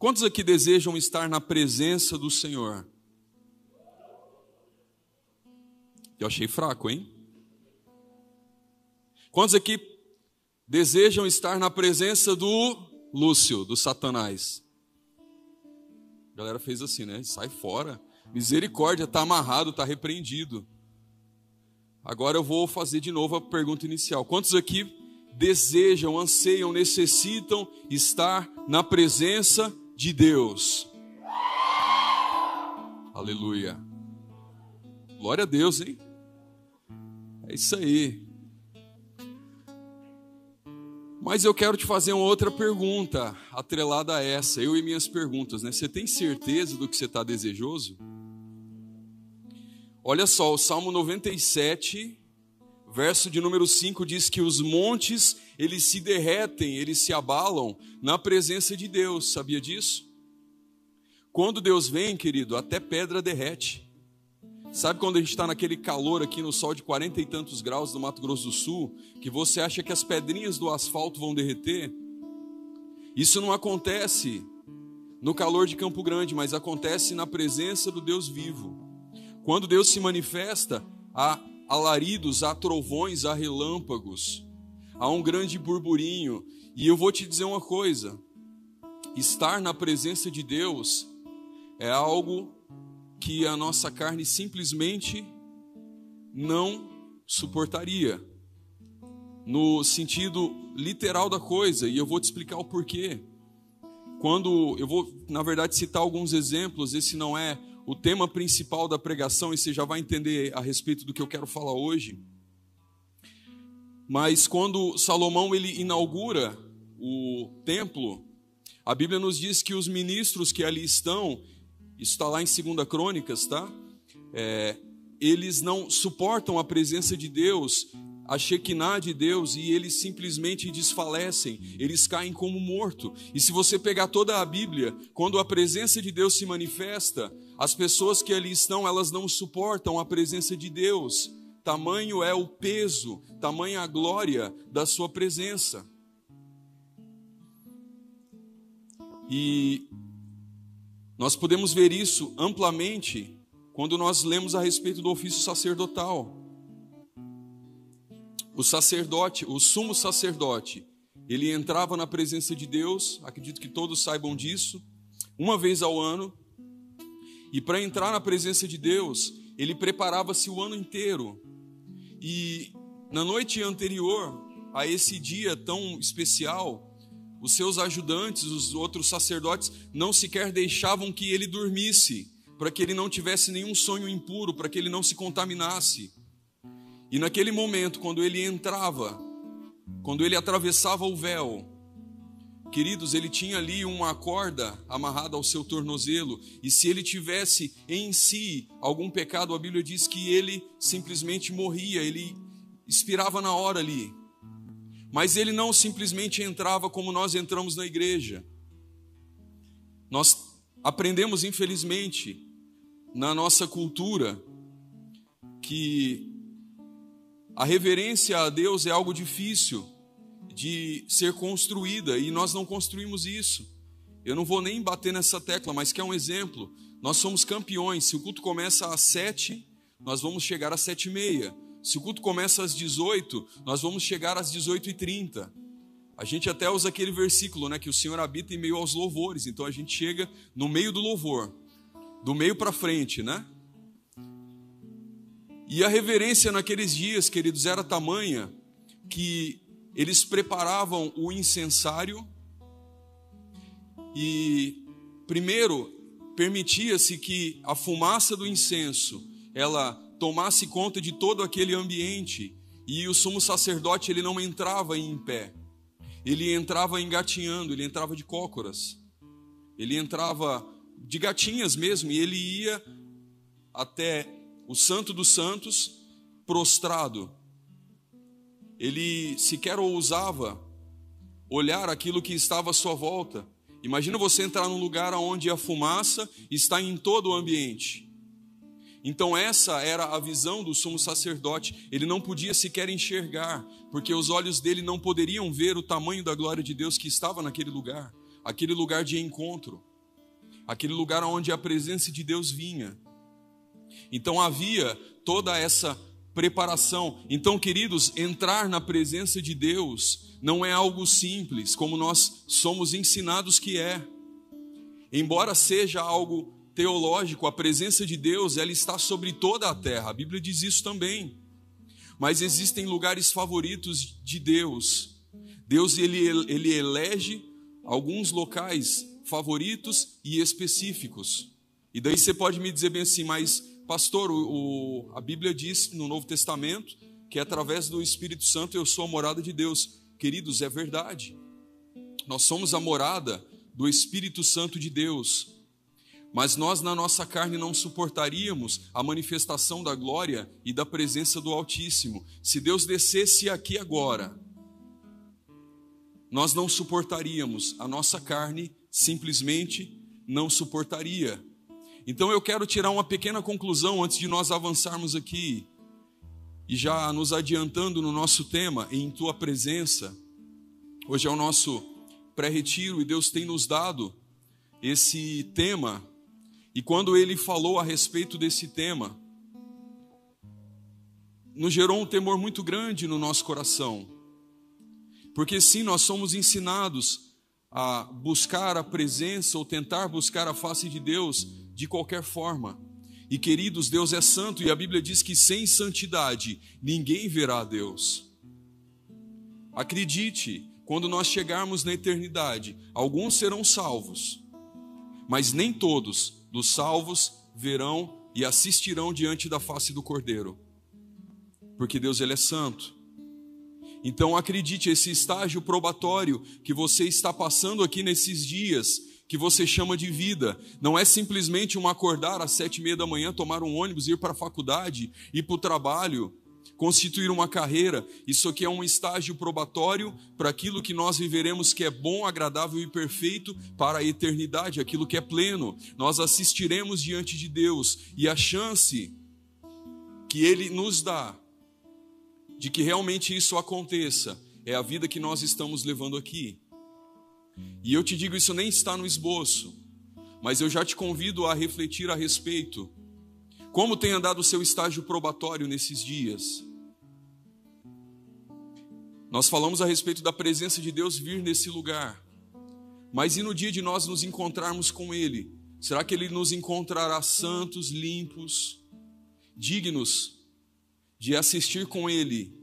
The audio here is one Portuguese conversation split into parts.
quantos aqui desejam estar na presença do Senhor? Eu achei fraco, hein? Quantos aqui desejam estar na presença do Lúcio, do Satanás? A galera fez assim, né? Sai fora. Misericórdia, está amarrado, está repreendido. Agora eu vou fazer de novo a pergunta inicial. Quantos aqui desejam, anseiam, necessitam estar na presença de Deus? Aleluia. Glória a Deus, hein? É isso aí. Mas eu quero te fazer uma outra pergunta, atrelada a essa, eu e minhas perguntas, né? Você tem certeza do que você está desejoso? Olha só, o Salmo 97, verso de número 5 diz que os montes, eles se derretem, eles se abalam na presença de Deus. Sabia disso? Quando Deus vem, querido, até pedra derrete. Sabe quando a gente está naquele calor aqui no sol de quarenta e tantos graus do Mato Grosso do Sul, que você acha que as pedrinhas do asfalto vão derreter? Isso não acontece no calor de Campo Grande, mas acontece na presença do Deus vivo. Quando Deus se manifesta, há alaridos, há trovões, há relâmpagos, há um grande burburinho. E eu vou te dizer uma coisa: estar na presença de Deus é algo que a nossa carne simplesmente não suportaria, no sentido literal da coisa, e eu vou te explicar o porquê. Quando eu vou, na verdade, citar alguns exemplos, esse não é o tema principal da pregação e você já vai entender a respeito do que eu quero falar hoje. Mas quando Salomão ele inaugura o templo, a Bíblia nos diz que os ministros que ali estão, isso está lá em 2 Crônicas, tá? É, eles não suportam a presença de Deus a Shekinah de Deus e eles simplesmente desfalecem, eles caem como morto. E se você pegar toda a Bíblia, quando a presença de Deus se manifesta, as pessoas que ali estão, elas não suportam a presença de Deus. Tamanho é o peso, tamanha a glória da sua presença. E nós podemos ver isso amplamente quando nós lemos a respeito do ofício sacerdotal o sacerdote, o sumo sacerdote, ele entrava na presença de Deus, acredito que todos saibam disso, uma vez ao ano, e para entrar na presença de Deus, ele preparava-se o ano inteiro. E na noite anterior a esse dia tão especial, os seus ajudantes, os outros sacerdotes, não sequer deixavam que ele dormisse, para que ele não tivesse nenhum sonho impuro, para que ele não se contaminasse. E naquele momento, quando ele entrava, quando ele atravessava o véu, queridos, ele tinha ali uma corda amarrada ao seu tornozelo, e se ele tivesse em si algum pecado, a Bíblia diz que ele simplesmente morria, ele expirava na hora ali. Mas ele não simplesmente entrava como nós entramos na igreja. Nós aprendemos, infelizmente, na nossa cultura, que a reverência a Deus é algo difícil de ser construída e nós não construímos isso. Eu não vou nem bater nessa tecla, mas que é um exemplo. Nós somos campeões. Se o culto começa às sete, nós vamos chegar às sete e meia. Se o culto começa às 18, nós vamos chegar às 18 e 30. A gente até usa aquele versículo, né, que o Senhor habita em meio aos louvores. Então a gente chega no meio do louvor, do meio para frente, né? E a reverência naqueles dias, queridos, era tamanha que eles preparavam o incensário e primeiro permitia-se que a fumaça do incenso ela tomasse conta de todo aquele ambiente e o sumo sacerdote ele não entrava em pé. Ele entrava engatinhando, ele entrava de cócoras. Ele entrava de gatinhas mesmo e ele ia até o Santo dos Santos prostrado. Ele sequer ousava olhar aquilo que estava à sua volta. Imagina você entrar num lugar onde a fumaça está em todo o ambiente. Então, essa era a visão do sumo sacerdote. Ele não podia sequer enxergar, porque os olhos dele não poderiam ver o tamanho da glória de Deus que estava naquele lugar aquele lugar de encontro, aquele lugar onde a presença de Deus vinha. Então havia toda essa preparação. Então, queridos, entrar na presença de Deus não é algo simples, como nós somos ensinados que é. Embora seja algo teológico, a presença de Deus, ela está sobre toda a terra. A Bíblia diz isso também. Mas existem lugares favoritos de Deus. Deus ele, ele elege alguns locais favoritos e específicos. E daí você pode me dizer bem assim, mas pastor, o, o, a Bíblia diz no Novo Testamento que através do Espírito Santo eu sou a morada de Deus. Queridos, é verdade. Nós somos a morada do Espírito Santo de Deus. Mas nós, na nossa carne, não suportaríamos a manifestação da glória e da presença do Altíssimo. Se Deus descesse aqui agora, nós não suportaríamos, a nossa carne simplesmente não suportaria. Então eu quero tirar uma pequena conclusão antes de nós avançarmos aqui, e já nos adiantando no nosso tema, em tua presença. Hoje é o nosso pré-retiro e Deus tem nos dado esse tema, e quando ele falou a respeito desse tema, nos gerou um temor muito grande no nosso coração porque sim, nós somos ensinados a buscar a presença ou tentar buscar a face de Deus de qualquer forma. E queridos, Deus é santo e a Bíblia diz que sem santidade ninguém verá a Deus. Acredite, quando nós chegarmos na eternidade, alguns serão salvos, mas nem todos dos salvos verão e assistirão diante da face do Cordeiro. Porque Deus ele é santo. Então acredite, esse estágio probatório que você está passando aqui nesses dias, que você chama de vida, não é simplesmente um acordar às sete e meia da manhã, tomar um ônibus, ir para a faculdade, ir para o trabalho, constituir uma carreira. Isso aqui é um estágio probatório para aquilo que nós viveremos que é bom, agradável e perfeito para a eternidade, aquilo que é pleno. Nós assistiremos diante de Deus e a chance que Ele nos dá de que realmente isso aconteça é a vida que nós estamos levando aqui. E eu te digo, isso nem está no esboço, mas eu já te convido a refletir a respeito. Como tem andado o seu estágio probatório nesses dias? Nós falamos a respeito da presença de Deus vir nesse lugar, mas e no dia de nós nos encontrarmos com Ele? Será que Ele nos encontrará santos, limpos, dignos de assistir com Ele,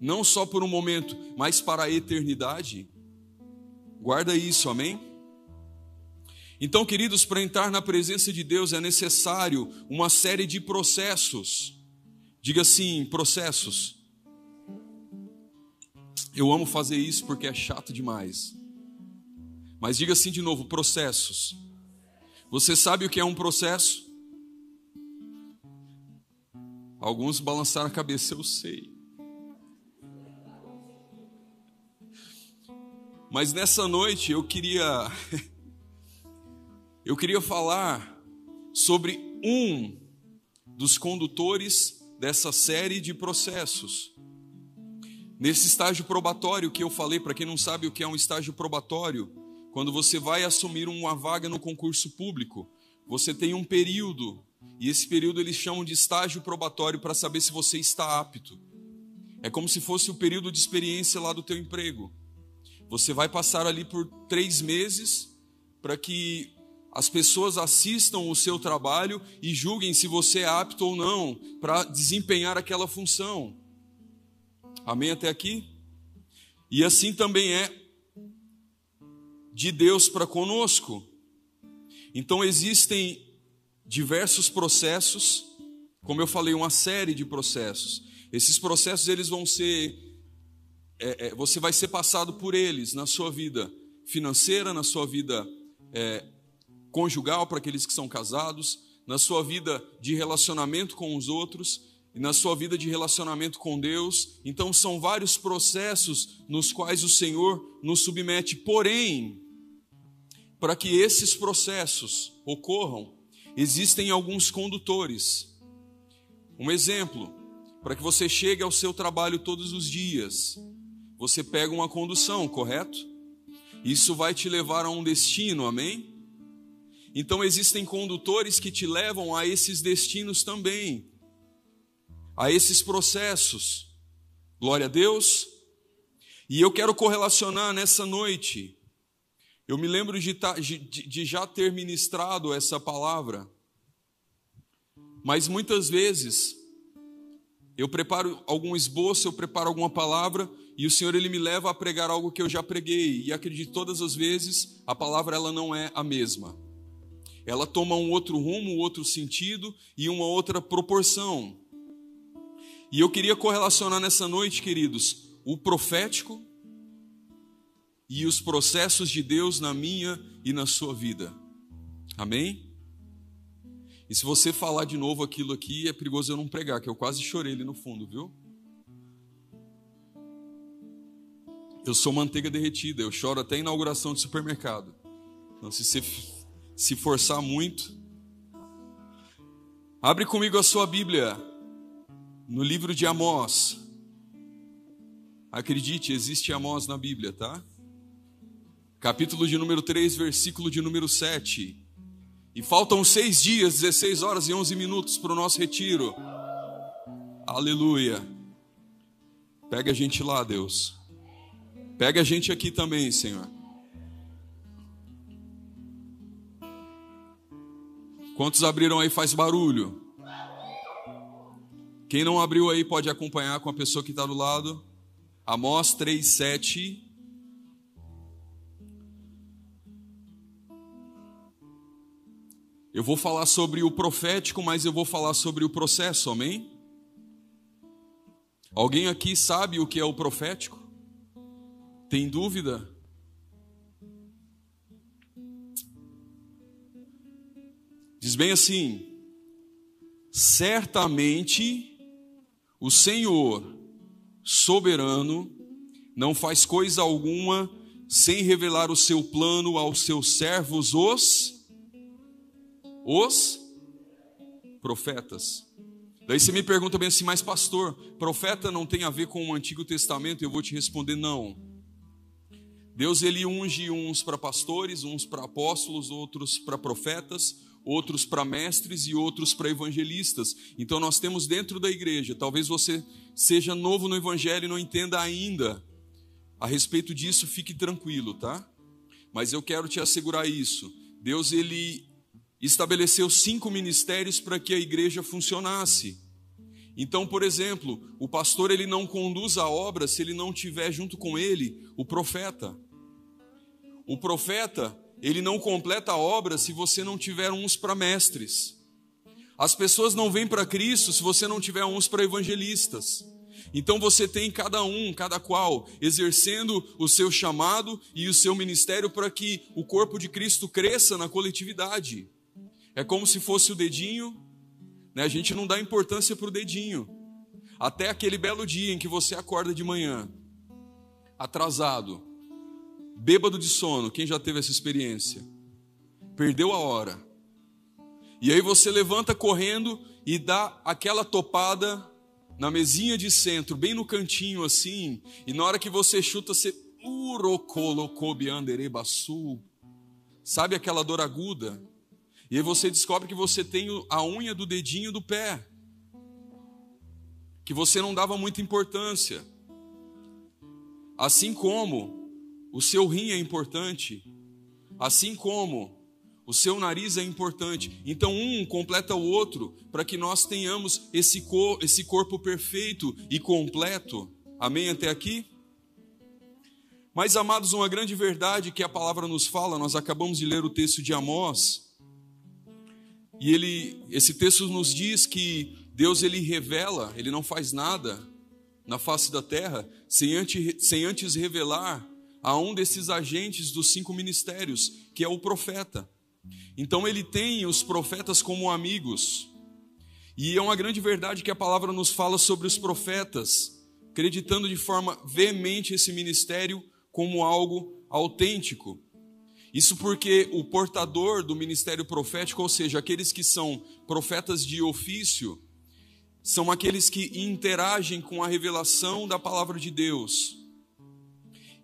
não só por um momento, mas para a eternidade? Guarda isso, amém? Então, queridos, para entrar na presença de Deus é necessário uma série de processos. Diga assim: processos. Eu amo fazer isso porque é chato demais. Mas diga assim de novo: processos. Você sabe o que é um processo? Alguns balançaram a cabeça, eu sei. Mas nessa noite eu queria eu queria falar sobre um dos condutores dessa série de processos. Nesse estágio probatório que eu falei, para quem não sabe o que é um estágio probatório, quando você vai assumir uma vaga no concurso público, você tem um período e esse período eles chamam de estágio probatório para saber se você está apto. É como se fosse o período de experiência lá do teu emprego. Você vai passar ali por três meses para que as pessoas assistam o seu trabalho e julguem se você é apto ou não para desempenhar aquela função. Amém até aqui? E assim também é de Deus para conosco. Então existem diversos processos, como eu falei, uma série de processos. Esses processos eles vão ser, é, é, você vai ser passado por eles na sua vida financeira, na sua vida é, conjugal para aqueles que são casados, na sua vida de relacionamento com os outros e na sua vida de relacionamento com Deus. Então, são vários processos nos quais o Senhor nos submete. Porém, para que esses processos ocorram, existem alguns condutores. Um exemplo, para que você chegue ao seu trabalho todos os dias, você pega uma condução, correto? Isso vai te levar a um destino, amém? Então existem condutores que te levam a esses destinos também, a esses processos. Glória a Deus. E eu quero correlacionar nessa noite. Eu me lembro de, de já ter ministrado essa palavra, mas muitas vezes eu preparo algum esboço, eu preparo alguma palavra e o Senhor ele me leva a pregar algo que eu já preguei e acredito todas as vezes a palavra ela não é a mesma ela toma um outro rumo, um outro sentido e uma outra proporção. E eu queria correlacionar nessa noite, queridos, o profético e os processos de Deus na minha e na sua vida. Amém? E se você falar de novo aquilo aqui, é perigoso eu não pregar, que eu quase chorei ali no fundo, viu? Eu sou manteiga derretida, eu choro até inauguração de supermercado. Então, se você se forçar muito. Abre comigo a sua Bíblia no livro de Amós. Acredite, existe Amós na Bíblia, tá? Capítulo de número 3, versículo de número 7. E faltam seis dias, 16 horas e 11 minutos para o nosso retiro. Aleluia. Pega a gente lá, Deus. Pega a gente aqui também, Senhor. Quantos abriram aí faz barulho? Quem não abriu aí pode acompanhar com a pessoa que está do lado. Amós 3, 7. Eu vou falar sobre o profético, mas eu vou falar sobre o processo, amém? Alguém aqui sabe o que é o profético? Tem dúvida? Diz bem assim: certamente o Senhor soberano não faz coisa alguma sem revelar o seu plano aos seus servos, os os profetas. Daí você me pergunta bem assim, mas pastor, profeta não tem a ver com o Antigo Testamento? Eu vou te responder não. Deus ele unge uns para pastores, uns para apóstolos, outros para profetas, outros para mestres e outros para evangelistas. Então nós temos dentro da igreja, talvez você seja novo no evangelho e não entenda ainda a respeito disso, fique tranquilo, tá? Mas eu quero te assegurar isso. Deus ele estabeleceu cinco ministérios para que a igreja funcionasse. Então, por exemplo, o pastor ele não conduz a obra se ele não tiver junto com ele o profeta. O profeta ele não completa a obra se você não tiver uns para mestres. As pessoas não vêm para Cristo se você não tiver uns para evangelistas. Então você tem cada um, cada qual, exercendo o seu chamado e o seu ministério para que o corpo de Cristo cresça na coletividade. É como se fosse o dedinho, né? a gente não dá importância para o dedinho. Até aquele belo dia em que você acorda de manhã, atrasado, bêbado de sono, quem já teve essa experiência? Perdeu a hora. E aí você levanta correndo e dá aquela topada na mesinha de centro, bem no cantinho assim, e na hora que você chuta, você Sabe aquela dor aguda? E aí você descobre que você tem a unha do dedinho do pé. Que você não dava muita importância. Assim como o seu rim é importante, assim como o seu nariz é importante. Então, um completa o outro para que nós tenhamos esse, cor, esse corpo perfeito e completo. Amém? Até aqui? Mas, amados, uma grande verdade que a palavra nos fala, nós acabamos de ler o texto de Amós, e ele, esse texto nos diz que Deus ele revela, ele não faz nada na face da terra sem antes, sem antes revelar a um desses agentes dos cinco ministérios, que é o profeta. Então ele tem os profetas como amigos. E é uma grande verdade que a palavra nos fala sobre os profetas, acreditando de forma veemente esse ministério como algo autêntico. Isso porque o portador do ministério profético, ou seja, aqueles que são profetas de ofício, são aqueles que interagem com a revelação da palavra de Deus.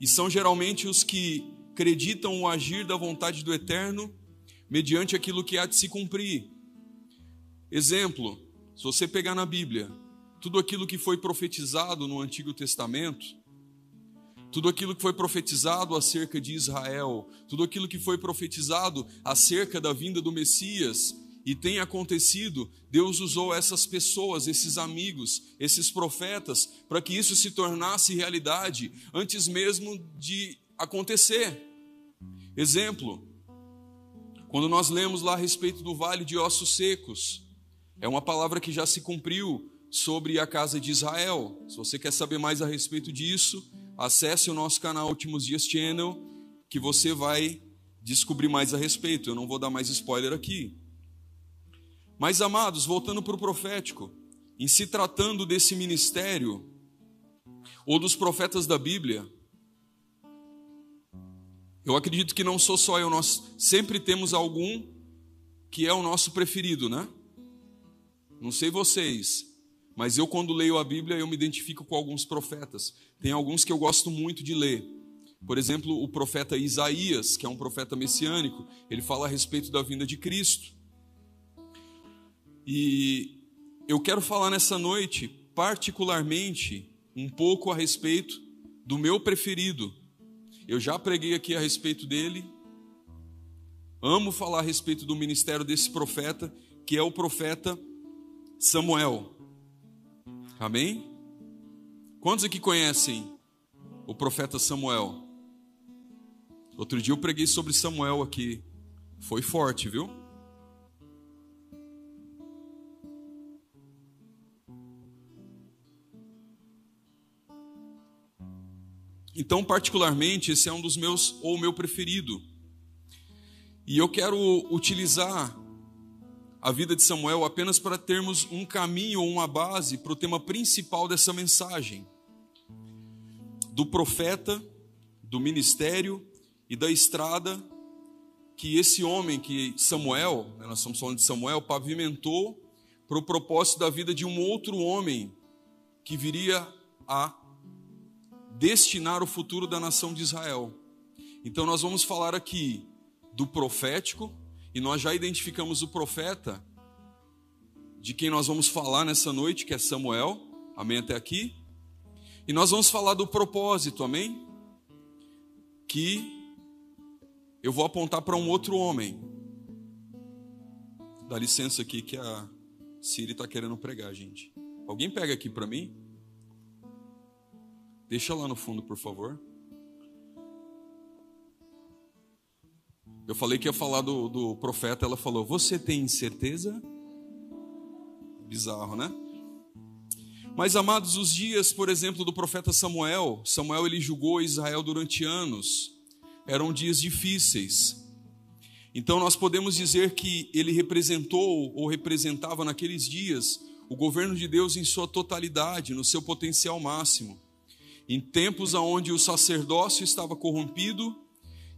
E são geralmente os que acreditam o agir da vontade do Eterno mediante aquilo que há de se cumprir. Exemplo, se você pegar na Bíblia, tudo aquilo que foi profetizado no Antigo Testamento, tudo aquilo que foi profetizado acerca de Israel, tudo aquilo que foi profetizado acerca da vinda do Messias, e tem acontecido, Deus usou essas pessoas, esses amigos, esses profetas, para que isso se tornasse realidade antes mesmo de acontecer. Exemplo, quando nós lemos lá a respeito do vale de ossos secos, é uma palavra que já se cumpriu sobre a casa de Israel. Se você quer saber mais a respeito disso, acesse o nosso canal Últimos Dias Channel, que você vai descobrir mais a respeito. Eu não vou dar mais spoiler aqui. Mas, amados, voltando para o profético, em se tratando desse ministério, ou dos profetas da Bíblia, eu acredito que não sou só eu, nós sempre temos algum que é o nosso preferido, né? Não sei vocês, mas eu quando leio a Bíblia eu me identifico com alguns profetas. Tem alguns que eu gosto muito de ler. Por exemplo, o profeta Isaías, que é um profeta messiânico, ele fala a respeito da vinda de Cristo. E eu quero falar nessa noite, particularmente, um pouco a respeito do meu preferido, eu já preguei aqui a respeito dele. Amo falar a respeito do ministério desse profeta, que é o profeta Samuel. Amém? Quantos aqui conhecem o profeta Samuel? Outro dia eu preguei sobre Samuel aqui. Foi forte, viu? Então, particularmente, esse é um dos meus, ou o meu preferido. E eu quero utilizar a vida de Samuel apenas para termos um caminho ou uma base para o tema principal dessa mensagem: do profeta, do ministério e da estrada que esse homem, que Samuel, né, nós estamos falando de Samuel, pavimentou para o propósito da vida de um outro homem que viria a destinar o futuro da nação de Israel. Então nós vamos falar aqui do profético, e nós já identificamos o profeta de quem nós vamos falar nessa noite, que é Samuel. Amém até aqui? E nós vamos falar do propósito, amém? Que eu vou apontar para um outro homem. Dá licença aqui que a Siri está querendo pregar, gente. Alguém pega aqui para mim? Deixa lá no fundo, por favor. Eu falei que ia falar do, do profeta, ela falou: Você tem certeza? Bizarro, né? Mas, amados, os dias, por exemplo, do profeta Samuel, Samuel ele julgou Israel durante anos, eram dias difíceis. Então, nós podemos dizer que ele representou ou representava naqueles dias o governo de Deus em sua totalidade, no seu potencial máximo em tempos onde o sacerdócio estava corrompido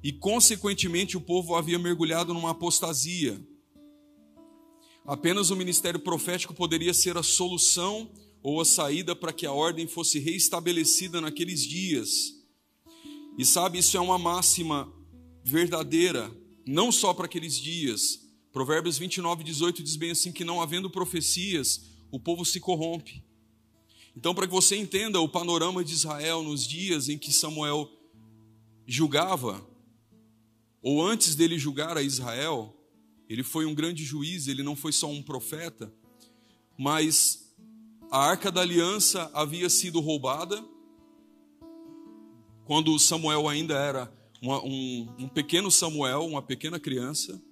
e, consequentemente, o povo havia mergulhado numa apostasia. Apenas o ministério profético poderia ser a solução ou a saída para que a ordem fosse reestabelecida naqueles dias. E sabe, isso é uma máxima verdadeira, não só para aqueles dias. Provérbios 29, 18 diz bem assim: que não havendo profecias, o povo se corrompe. Então, para que você entenda o panorama de Israel nos dias em que Samuel julgava, ou antes dele julgar a Israel, ele foi um grande juiz, ele não foi só um profeta, mas a arca da aliança havia sido roubada quando Samuel ainda era uma, um, um pequeno Samuel, uma pequena criança.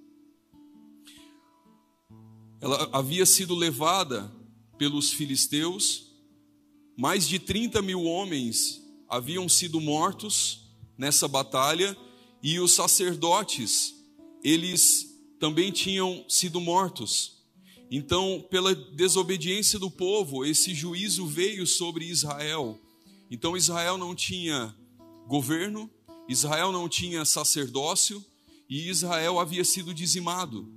Ela havia sido levada pelos filisteus mais de 30 mil homens haviam sido mortos nessa batalha e os sacerdotes, eles também tinham sido mortos. Então, pela desobediência do povo, esse juízo veio sobre Israel. Então, Israel não tinha governo, Israel não tinha sacerdócio e Israel havia sido dizimado.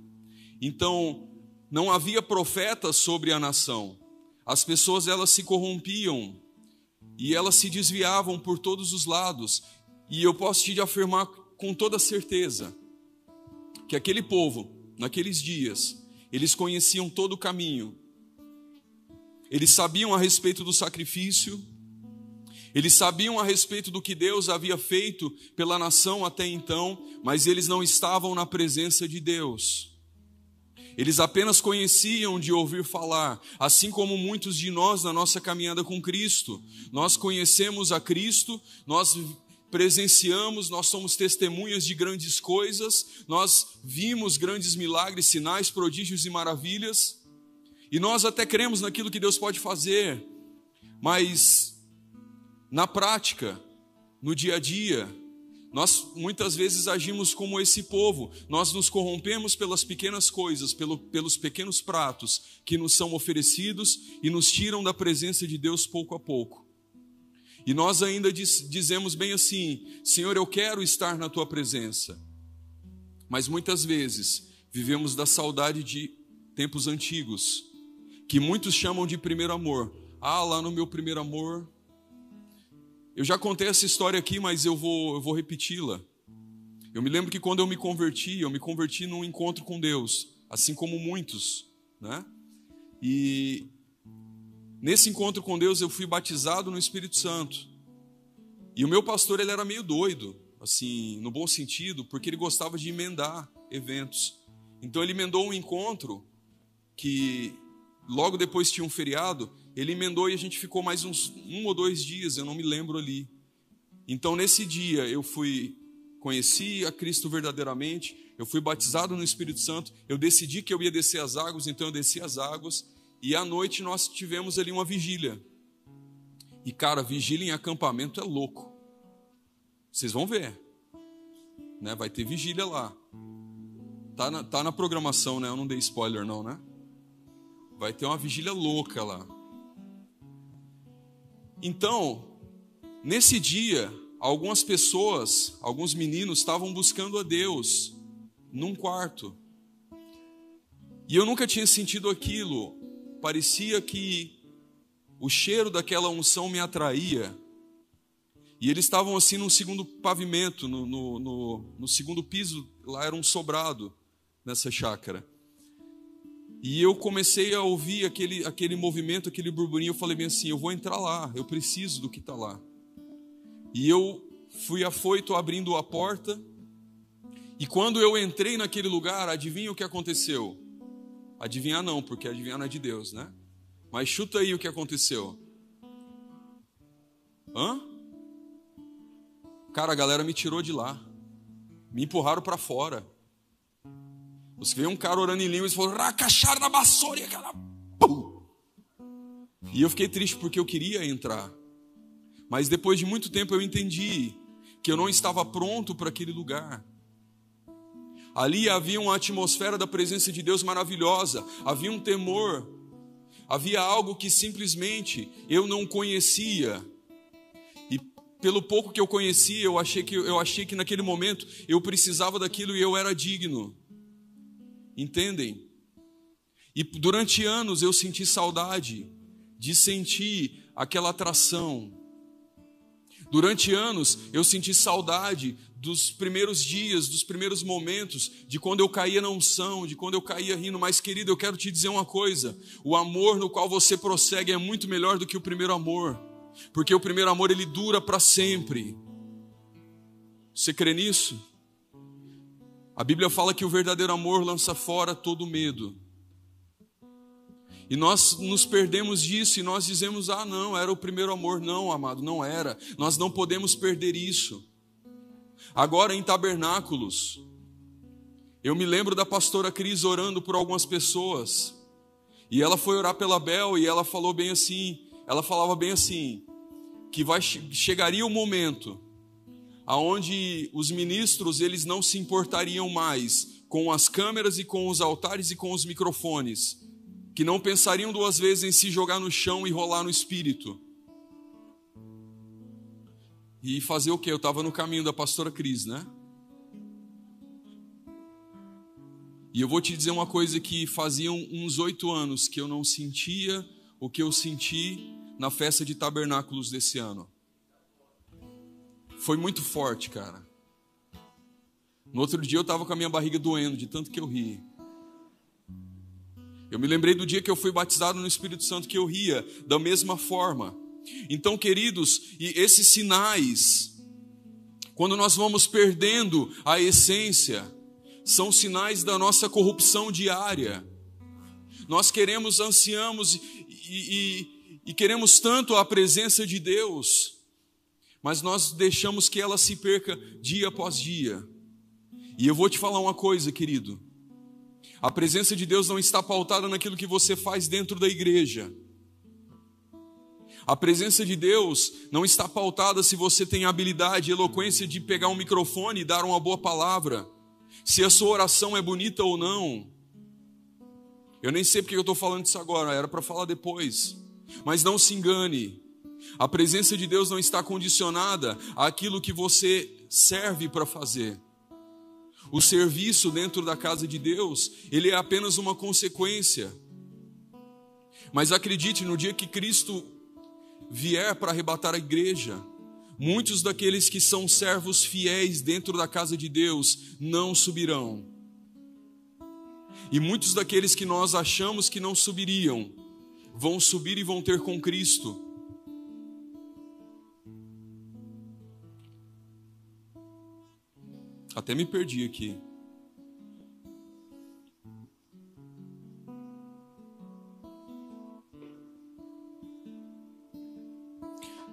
Então, não havia profeta sobre a nação. As pessoas elas se corrompiam e elas se desviavam por todos os lados. E eu posso te afirmar com toda certeza que aquele povo, naqueles dias, eles conheciam todo o caminho. Eles sabiam a respeito do sacrifício, eles sabiam a respeito do que Deus havia feito pela nação até então, mas eles não estavam na presença de Deus. Eles apenas conheciam de ouvir falar, assim como muitos de nós na nossa caminhada com Cristo. Nós conhecemos a Cristo, nós presenciamos, nós somos testemunhas de grandes coisas, nós vimos grandes milagres, sinais, prodígios e maravilhas, e nós até cremos naquilo que Deus pode fazer, mas na prática, no dia a dia, nós muitas vezes agimos como esse povo, nós nos corrompemos pelas pequenas coisas, pelo, pelos pequenos pratos que nos são oferecidos e nos tiram da presença de Deus pouco a pouco. E nós ainda diz, dizemos bem assim: Senhor, eu quero estar na tua presença. Mas muitas vezes vivemos da saudade de tempos antigos, que muitos chamam de primeiro amor. Ah, lá no meu primeiro amor, eu já contei essa história aqui, mas eu vou, eu vou repeti-la. Eu me lembro que quando eu me converti, eu me converti num encontro com Deus, assim como muitos, né? E nesse encontro com Deus eu fui batizado no Espírito Santo. E o meu pastor ele era meio doido, assim, no bom sentido, porque ele gostava de emendar eventos. Então ele emendou um encontro que logo depois tinha um feriado ele emendou e a gente ficou mais uns um ou dois dias, eu não me lembro ali. Então, nesse dia, eu fui, conheci a Cristo verdadeiramente, eu fui batizado no Espírito Santo, eu decidi que eu ia descer as águas, então eu desci as águas, e à noite nós tivemos ali uma vigília. E, cara, vigília em acampamento é louco. Vocês vão ver. Né? Vai ter vigília lá. Tá na, tá na programação, né? Eu não dei spoiler, não, né? Vai ter uma vigília louca lá. Então, nesse dia, algumas pessoas, alguns meninos estavam buscando a Deus num quarto. E eu nunca tinha sentido aquilo. Parecia que o cheiro daquela unção me atraía. E eles estavam assim no segundo pavimento, no, no, no, no segundo piso, lá era um sobrado nessa chácara. E eu comecei a ouvir aquele, aquele movimento, aquele burburinho. Eu falei bem assim: eu vou entrar lá, eu preciso do que está lá. E eu fui afoito abrindo a porta. E quando eu entrei naquele lugar, adivinha o que aconteceu? Adivinhar não, porque adivinhar não é de Deus, né? Mas chuta aí o que aconteceu. Hã? Cara, a galera me tirou de lá. Me empurraram para fora. Você vê um cara orando em línguas e falou, racachar na vassoura, e aquela. Pum! E eu fiquei triste porque eu queria entrar. Mas depois de muito tempo eu entendi que eu não estava pronto para aquele lugar. Ali havia uma atmosfera da presença de Deus maravilhosa, havia um temor, havia algo que simplesmente eu não conhecia. E pelo pouco que eu conhecia, eu achei que, eu achei que naquele momento eu precisava daquilo e eu era digno. Entendem? E durante anos eu senti saudade de sentir aquela atração. Durante anos eu senti saudade dos primeiros dias, dos primeiros momentos, de quando eu caía na unção, de quando eu caía rindo. Mas, querido, eu quero te dizer uma coisa: o amor no qual você prossegue é muito melhor do que o primeiro amor, porque o primeiro amor ele dura para sempre. Você crê nisso? A Bíblia fala que o verdadeiro amor lança fora todo medo. E nós nos perdemos disso e nós dizemos: ah, não, era o primeiro amor. Não, amado, não era. Nós não podemos perder isso. Agora, em tabernáculos, eu me lembro da pastora Cris orando por algumas pessoas. E ela foi orar pela Bel e ela falou bem assim: ela falava bem assim, que vai, chegaria o momento aonde os ministros eles não se importariam mais com as câmeras e com os altares e com os microfones, que não pensariam duas vezes em se jogar no chão e rolar no espírito. E fazer o quê? Eu estava no caminho da pastora Cris, né? E eu vou te dizer uma coisa que faziam uns oito anos que eu não sentia o que eu senti na festa de tabernáculos desse ano. Foi muito forte, cara. No outro dia eu estava com a minha barriga doendo de tanto que eu ri. Eu me lembrei do dia que eu fui batizado no Espírito Santo que eu ria da mesma forma. Então, queridos, e esses sinais, quando nós vamos perdendo a essência, são sinais da nossa corrupção diária. Nós queremos, ansiamos e, e, e queremos tanto a presença de Deus, mas nós deixamos que ela se perca dia após dia. E eu vou te falar uma coisa, querido. A presença de Deus não está pautada naquilo que você faz dentro da igreja. A presença de Deus não está pautada se você tem habilidade, eloquência de pegar um microfone e dar uma boa palavra se a sua oração é bonita ou não. Eu nem sei porque eu estou falando isso agora, era para falar depois. Mas não se engane, a presença de Deus não está condicionada àquilo que você serve para fazer. O serviço dentro da casa de Deus, ele é apenas uma consequência. Mas acredite, no dia que Cristo vier para arrebatar a igreja, Muitos daqueles que são servos fiéis dentro da casa de Deus não subirão. E muitos daqueles que nós achamos que não subiriam, vão subir e vão ter com Cristo. Até me perdi aqui.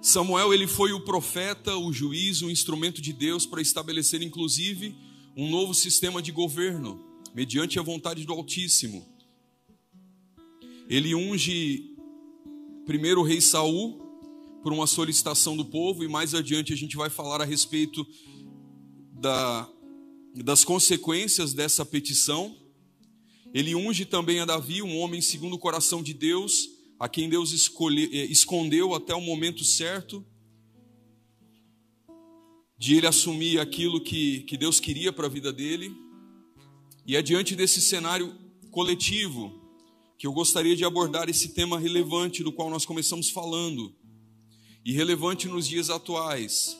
Samuel ele foi o profeta, o juiz, o instrumento de Deus para estabelecer inclusive um novo sistema de governo, mediante a vontade do Altíssimo. Ele unge primeiro o rei Saul por uma solicitação do povo e mais adiante a gente vai falar a respeito da, das consequências dessa petição. Ele unge também a Davi, um homem segundo o coração de Deus, a quem Deus escolhe, eh, escondeu até o momento certo de ele assumir aquilo que, que Deus queria para a vida dele. E é diante desse cenário coletivo que eu gostaria de abordar esse tema relevante do qual nós começamos falando, e relevante nos dias atuais.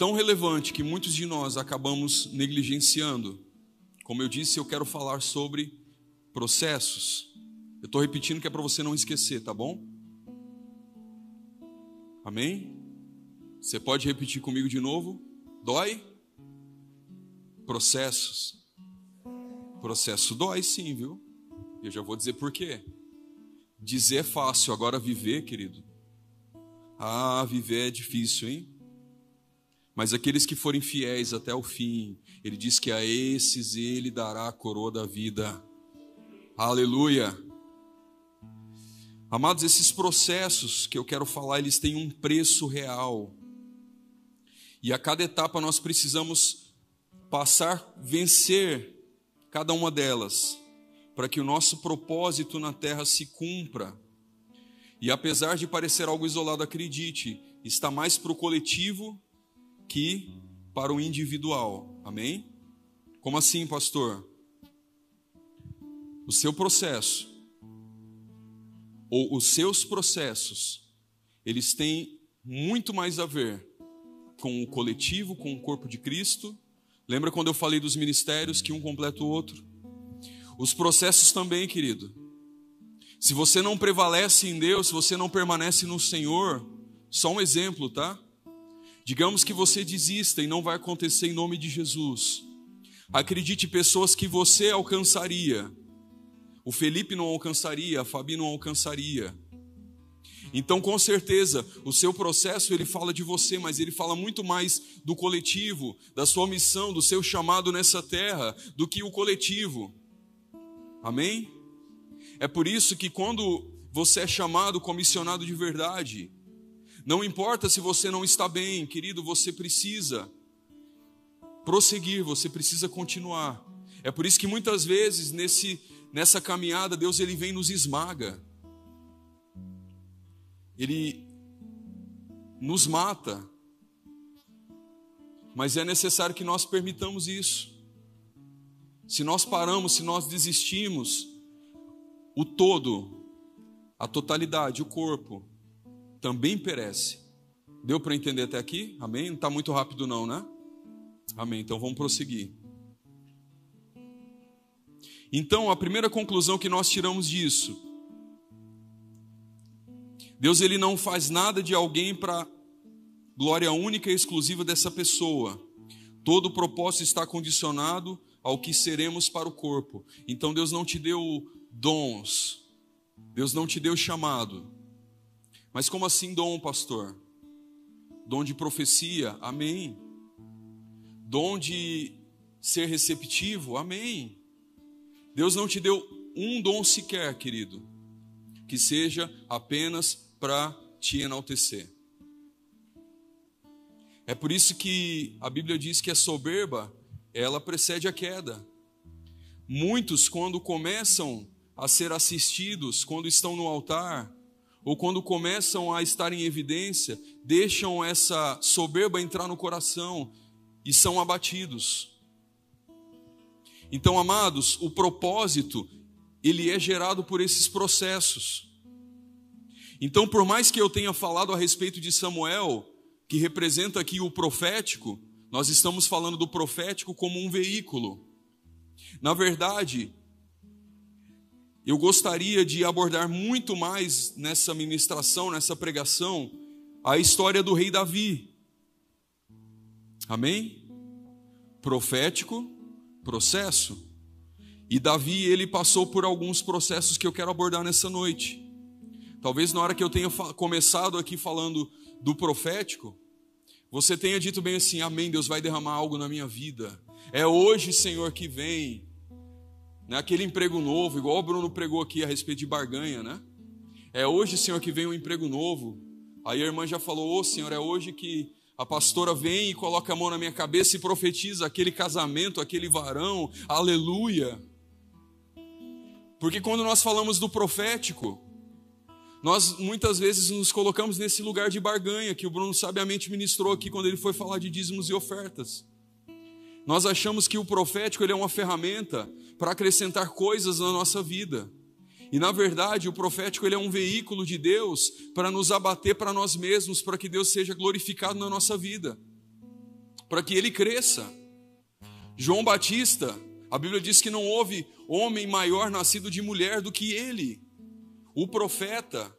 Tão relevante que muitos de nós acabamos negligenciando. Como eu disse, eu quero falar sobre processos. Eu estou repetindo que é para você não esquecer, tá bom? Amém? Você pode repetir comigo de novo? Dói? Processos. Processo dói sim, viu? Eu já vou dizer por quê. Dizer é fácil, agora viver, querido. Ah, viver é difícil, hein? Mas aqueles que forem fiéis até o fim, ele diz que a esses ele dará a coroa da vida. Aleluia. Amados, esses processos que eu quero falar, eles têm um preço real. E a cada etapa nós precisamos passar, vencer cada uma delas, para que o nosso propósito na terra se cumpra. E apesar de parecer algo isolado, acredite, está mais para o coletivo que para o individual. Amém? Como assim, pastor? o seu processo ou os seus processos, eles têm muito mais a ver com o coletivo, com o corpo de Cristo. Lembra quando eu falei dos ministérios que um completa o outro? Os processos também, querido. Se você não prevalece em Deus, se você não permanece no Senhor, só um exemplo, tá? Digamos que você desista e não vai acontecer em nome de Jesus. Acredite, pessoas que você alcançaria, o Felipe não alcançaria, a Fabi não alcançaria. Então, com certeza, o seu processo ele fala de você, mas ele fala muito mais do coletivo, da sua missão, do seu chamado nessa terra, do que o coletivo. Amém? É por isso que quando você é chamado comissionado de verdade, não importa se você não está bem, querido, você precisa prosseguir, você precisa continuar. É por isso que muitas vezes nesse, nessa caminhada Deus ele vem nos esmaga. Ele nos mata. Mas é necessário que nós permitamos isso. Se nós paramos, se nós desistimos, o todo, a totalidade, o corpo, também perece. Deu para entender até aqui? Amém? Não está muito rápido, não, né? Amém. Então vamos prosseguir. Então, a primeira conclusão que nós tiramos disso, Deus ele não faz nada de alguém para glória única e exclusiva dessa pessoa. Todo o propósito está condicionado ao que seremos para o corpo. Então Deus não te deu dons. Deus não te deu chamado. Mas como assim dom, pastor? Dom de profecia? Amém. Dom de ser receptivo? Amém. Deus não te deu um dom sequer, querido, que seja apenas para te enaltecer. É por isso que a Bíblia diz que a soberba, ela precede a queda. Muitos, quando começam a ser assistidos, quando estão no altar, ou quando começam a estar em evidência, deixam essa soberba entrar no coração e são abatidos. Então, amados, o propósito, ele é gerado por esses processos. Então, por mais que eu tenha falado a respeito de Samuel, que representa aqui o profético, nós estamos falando do profético como um veículo. Na verdade, eu gostaria de abordar muito mais nessa ministração, nessa pregação, a história do rei Davi. Amém? Profético, processo. E Davi, ele passou por alguns processos que eu quero abordar nessa noite. Talvez na hora que eu tenha começado aqui falando do profético, você tenha dito bem assim: Amém, Deus vai derramar algo na minha vida. É hoje, Senhor, que vem. Né? Aquele emprego novo, igual o Bruno pregou aqui a respeito de barganha, né? É hoje, Senhor, que vem um emprego novo. Aí a irmã já falou: Ô oh, Senhor, é hoje que a pastora vem e coloca a mão na minha cabeça e profetiza aquele casamento, aquele varão, aleluia. Porque quando nós falamos do profético, nós muitas vezes nos colocamos nesse lugar de barganha que o Bruno sabiamente ministrou aqui quando ele foi falar de dízimos e ofertas. Nós achamos que o profético ele é uma ferramenta para acrescentar coisas na nossa vida. E na verdade, o profético ele é um veículo de Deus para nos abater para nós mesmos, para que Deus seja glorificado na nossa vida, para que ele cresça. João Batista, a Bíblia diz que não houve homem maior nascido de mulher do que ele. O profeta,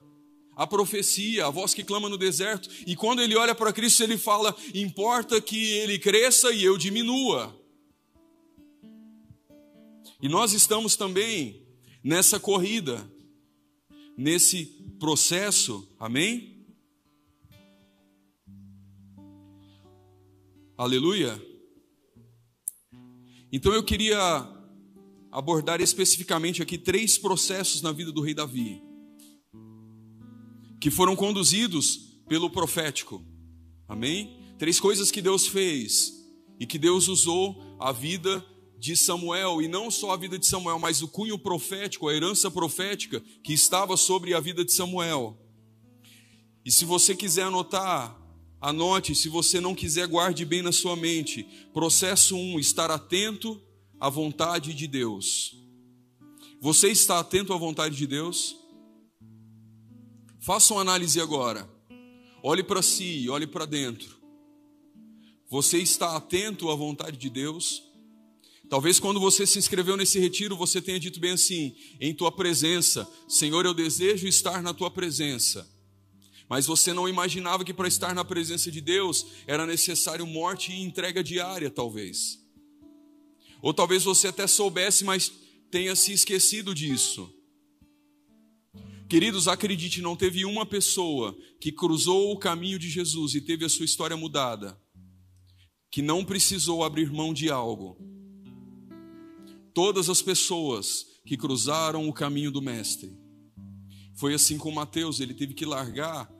a profecia, a voz que clama no deserto, e quando ele olha para Cristo, ele fala: importa que ele cresça e eu diminua. E nós estamos também nessa corrida, nesse processo, amém? Aleluia. Então eu queria abordar especificamente aqui três processos na vida do rei Davi, que foram conduzidos pelo profético, amém? Três coisas que Deus fez e que Deus usou a vida de Samuel, e não só a vida de Samuel, mas o cunho profético, a herança profética que estava sobre a vida de Samuel. E se você quiser anotar, anote, se você não quiser, guarde bem na sua mente. Processo 1: um, estar atento à vontade de Deus. Você está atento à vontade de Deus? Faça uma análise agora. Olhe para si, olhe para dentro. Você está atento à vontade de Deus? Talvez quando você se inscreveu nesse retiro, você tenha dito bem assim: em tua presença, Senhor, eu desejo estar na tua presença. Mas você não imaginava que para estar na presença de Deus era necessário morte e entrega diária, talvez. Ou talvez você até soubesse, mas tenha se esquecido disso. Queridos, acredite, não teve uma pessoa que cruzou o caminho de Jesus e teve a sua história mudada, que não precisou abrir mão de algo todas as pessoas que cruzaram o caminho do Mestre. Foi assim com Mateus, ele teve que largar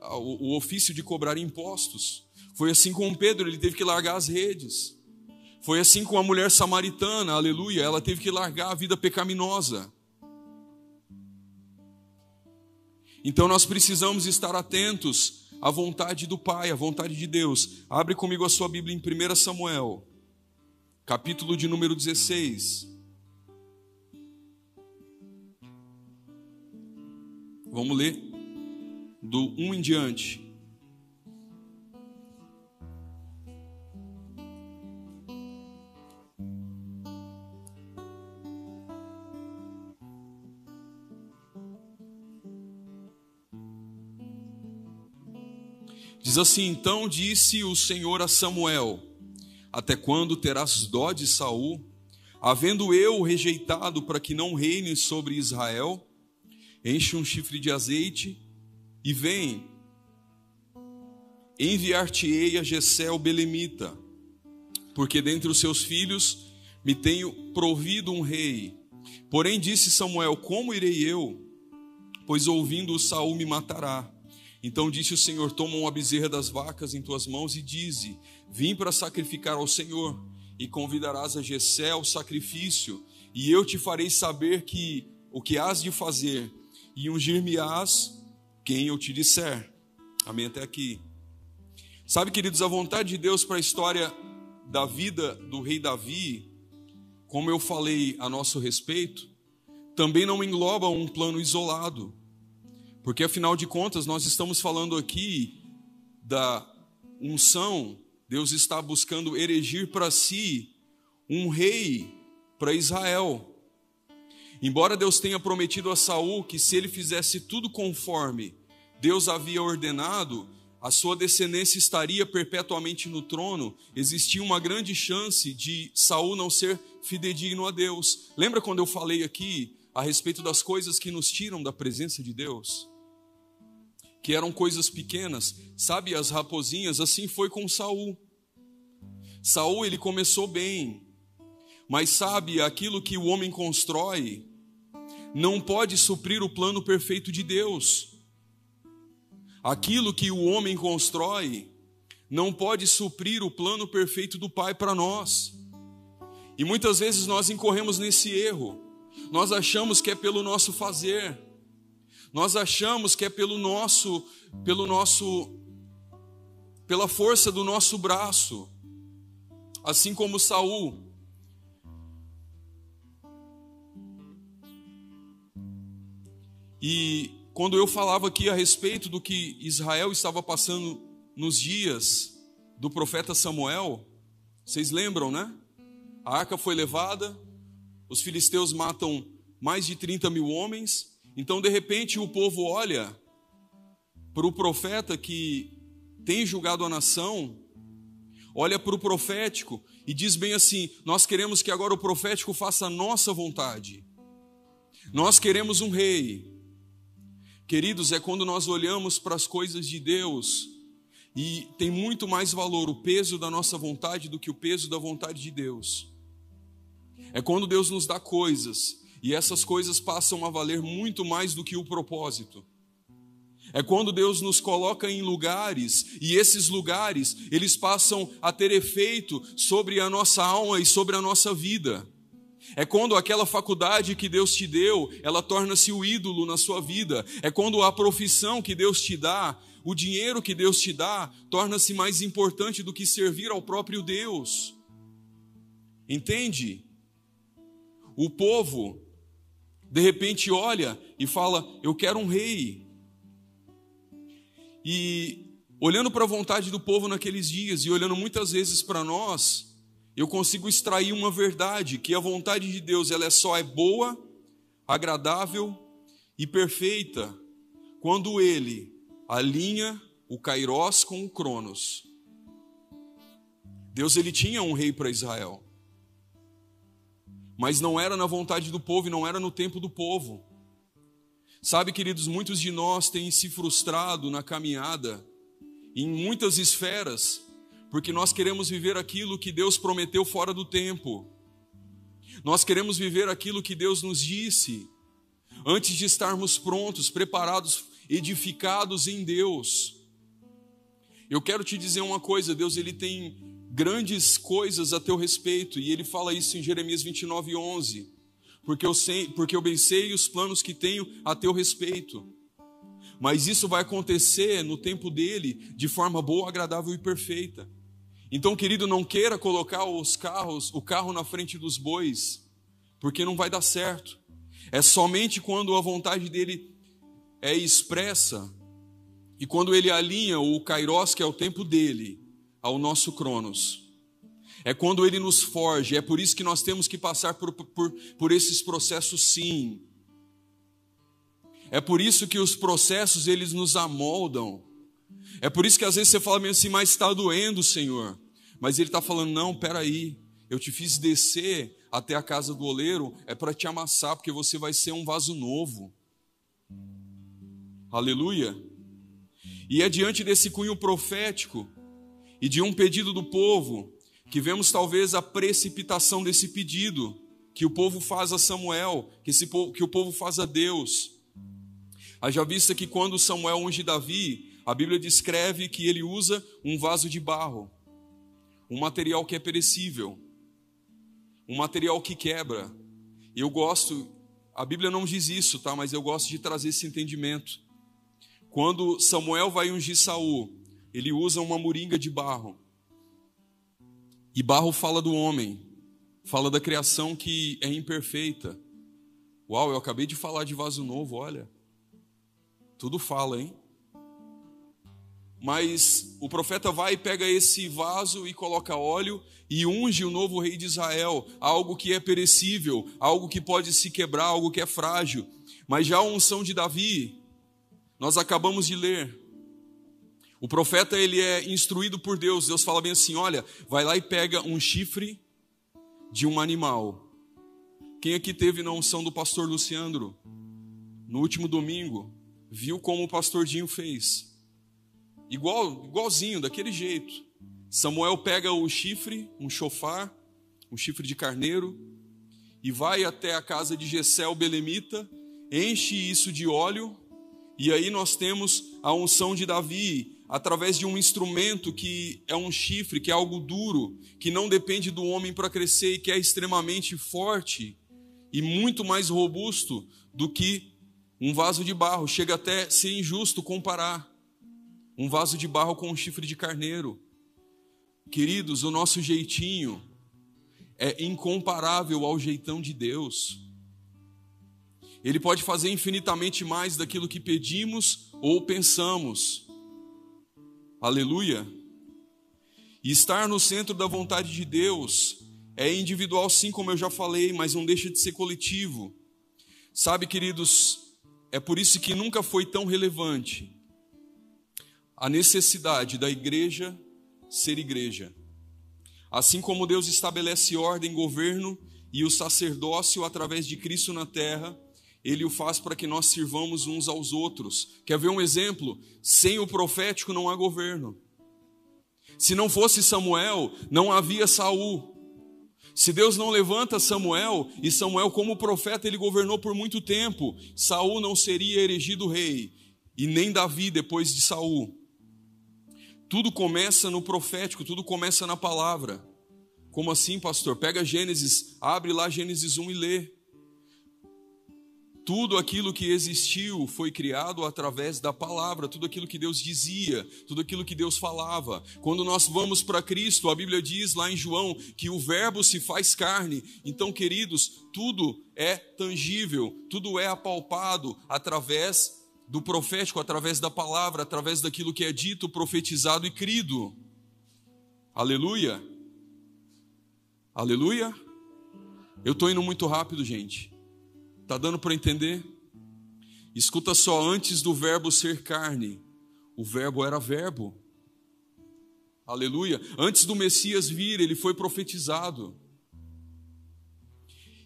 o, o ofício de cobrar impostos. Foi assim com Pedro, ele teve que largar as redes. Foi assim com a mulher samaritana, aleluia, ela teve que largar a vida pecaminosa. Então nós precisamos estar atentos à vontade do Pai, à vontade de Deus. Abre comigo a sua Bíblia em 1 Samuel, capítulo de número 16. Vamos ler do 1 em diante. Diz assim: Então disse o Senhor a Samuel: Até quando terás dó de Saul, havendo eu rejeitado para que não reine sobre Israel? enche um chifre de azeite e vem. Enviar-te-ei a Gessel Belemita, porque dentre os seus filhos me tenho provido um rei. Porém disse Samuel: Como irei eu? Pois ouvindo Saul me matará. Então disse o Senhor: Toma uma bezerra das vacas em tuas mãos e dize: Vim para sacrificar ao Senhor, e convidarás a Gessel ao sacrifício, e eu te farei saber que o que has de fazer e ungir-me-ás quem eu te disser. Amém até aqui. Sabe, queridos, a vontade de Deus para a história da vida do rei Davi, como eu falei a nosso respeito, também não engloba um plano isolado. Porque afinal de contas, nós estamos falando aqui da unção, Deus está buscando erigir para si um rei para Israel. Embora Deus tenha prometido a Saul que se ele fizesse tudo conforme Deus havia ordenado, a sua descendência estaria perpetuamente no trono, existia uma grande chance de Saul não ser fidedigno a Deus. Lembra quando eu falei aqui a respeito das coisas que nos tiram da presença de Deus? Que eram coisas pequenas, sabe, as raposinhas, assim foi com Saul. Saul ele começou bem, mas sabe, aquilo que o homem constrói, não pode suprir o plano perfeito de Deus. Aquilo que o homem constrói não pode suprir o plano perfeito do Pai para nós. E muitas vezes nós incorremos nesse erro. Nós achamos que é pelo nosso fazer. Nós achamos que é pelo nosso pelo nosso pela força do nosso braço. Assim como Saul, E quando eu falava aqui a respeito do que Israel estava passando nos dias do profeta Samuel, vocês lembram, né? A arca foi levada, os filisteus matam mais de 30 mil homens, então de repente o povo olha para o profeta que tem julgado a nação, olha para o profético e diz bem assim: Nós queremos que agora o profético faça a nossa vontade, nós queremos um rei, Queridos, é quando nós olhamos para as coisas de Deus e tem muito mais valor o peso da nossa vontade do que o peso da vontade de Deus. É quando Deus nos dá coisas e essas coisas passam a valer muito mais do que o propósito. É quando Deus nos coloca em lugares e esses lugares, eles passam a ter efeito sobre a nossa alma e sobre a nossa vida. É quando aquela faculdade que Deus te deu, ela torna-se o ídolo na sua vida. É quando a profissão que Deus te dá, o dinheiro que Deus te dá, torna-se mais importante do que servir ao próprio Deus. Entende? O povo, de repente, olha e fala: Eu quero um rei. E olhando para a vontade do povo naqueles dias e olhando muitas vezes para nós, eu consigo extrair uma verdade, que a vontade de Deus ela é só é boa, agradável e perfeita quando ele alinha o Kairos com o Cronos. Deus ele tinha um rei para Israel. Mas não era na vontade do povo e não era no tempo do povo. Sabe, queridos, muitos de nós têm se frustrado na caminhada em muitas esferas porque nós queremos viver aquilo que Deus prometeu fora do tempo. Nós queremos viver aquilo que Deus nos disse, antes de estarmos prontos, preparados, edificados em Deus. Eu quero te dizer uma coisa, Deus ele tem grandes coisas a teu respeito, e ele fala isso em Jeremias 29, 11. Porque eu, sei, porque eu bem sei os planos que tenho a teu respeito. Mas isso vai acontecer no tempo dele, de forma boa, agradável e perfeita. Então, querido, não queira colocar os carros, o carro na frente dos bois, porque não vai dar certo. É somente quando a vontade dele é expressa e quando ele alinha o kairos, que é o tempo dele, ao nosso cronos. É quando ele nos forge, é por isso que nós temos que passar por, por, por esses processos sim. É por isso que os processos eles nos amoldam. É por isso que às vezes você fala assim, mas está doendo, Senhor. Mas ele está falando, não, peraí, eu te fiz descer até a casa do oleiro, é para te amassar, porque você vai ser um vaso novo. Aleluia. E é diante desse cunho profético e de um pedido do povo que vemos talvez a precipitação desse pedido que o povo faz a Samuel, que, esse povo, que o povo faz a Deus. Haja vista que quando Samuel unge Davi, a Bíblia descreve que ele usa um vaso de barro, um material que é perecível, um material que quebra. Eu gosto, a Bíblia não diz isso, tá? Mas eu gosto de trazer esse entendimento. Quando Samuel vai ungir Saul, ele usa uma moringa de barro. E barro fala do homem, fala da criação que é imperfeita. Uau, eu acabei de falar de vaso novo, olha. Tudo fala, hein? Mas o profeta vai e pega esse vaso e coloca óleo e unge o novo rei de Israel, algo que é perecível, algo que pode se quebrar, algo que é frágil. Mas já a unção de Davi, nós acabamos de ler. O profeta ele é instruído por Deus. Deus fala bem assim: olha, vai lá e pega um chifre de um animal. Quem aqui teve na unção do pastor Luciandro no último domingo viu como o pastor Dinho fez? Igual, igualzinho, daquele jeito. Samuel pega o chifre, um chofar, um chifre de carneiro, e vai até a casa de Gessel Belemita, enche isso de óleo e aí nós temos a unção de Davi através de um instrumento que é um chifre, que é algo duro, que não depende do homem para crescer e que é extremamente forte e muito mais robusto do que um vaso de barro. Chega até ser injusto comparar um vaso de barro com um chifre de carneiro. Queridos, o nosso jeitinho é incomparável ao jeitão de Deus. Ele pode fazer infinitamente mais daquilo que pedimos ou pensamos. Aleluia. E estar no centro da vontade de Deus é individual, sim, como eu já falei, mas não deixa de ser coletivo. Sabe, queridos, é por isso que nunca foi tão relevante a necessidade da igreja ser igreja. Assim como Deus estabelece ordem, governo e o sacerdócio através de Cristo na terra, ele o faz para que nós sirvamos uns aos outros. Quer ver um exemplo? Sem o profético não há governo. Se não fosse Samuel, não havia Saul. Se Deus não levanta Samuel, e Samuel como profeta ele governou por muito tempo, Saul não seria erigido rei, e nem Davi depois de Saul. Tudo começa no profético, tudo começa na palavra. Como assim, pastor? Pega Gênesis, abre lá Gênesis 1 e lê. Tudo aquilo que existiu foi criado através da palavra, tudo aquilo que Deus dizia, tudo aquilo que Deus falava. Quando nós vamos para Cristo, a Bíblia diz lá em João que o Verbo se faz carne. Então, queridos, tudo é tangível, tudo é apalpado através do profético, através da palavra, através daquilo que é dito, profetizado e crido. Aleluia. Aleluia. Eu estou indo muito rápido, gente. Está dando para entender? Escuta só, antes do verbo ser carne, o verbo era verbo. Aleluia. Antes do Messias vir, ele foi profetizado.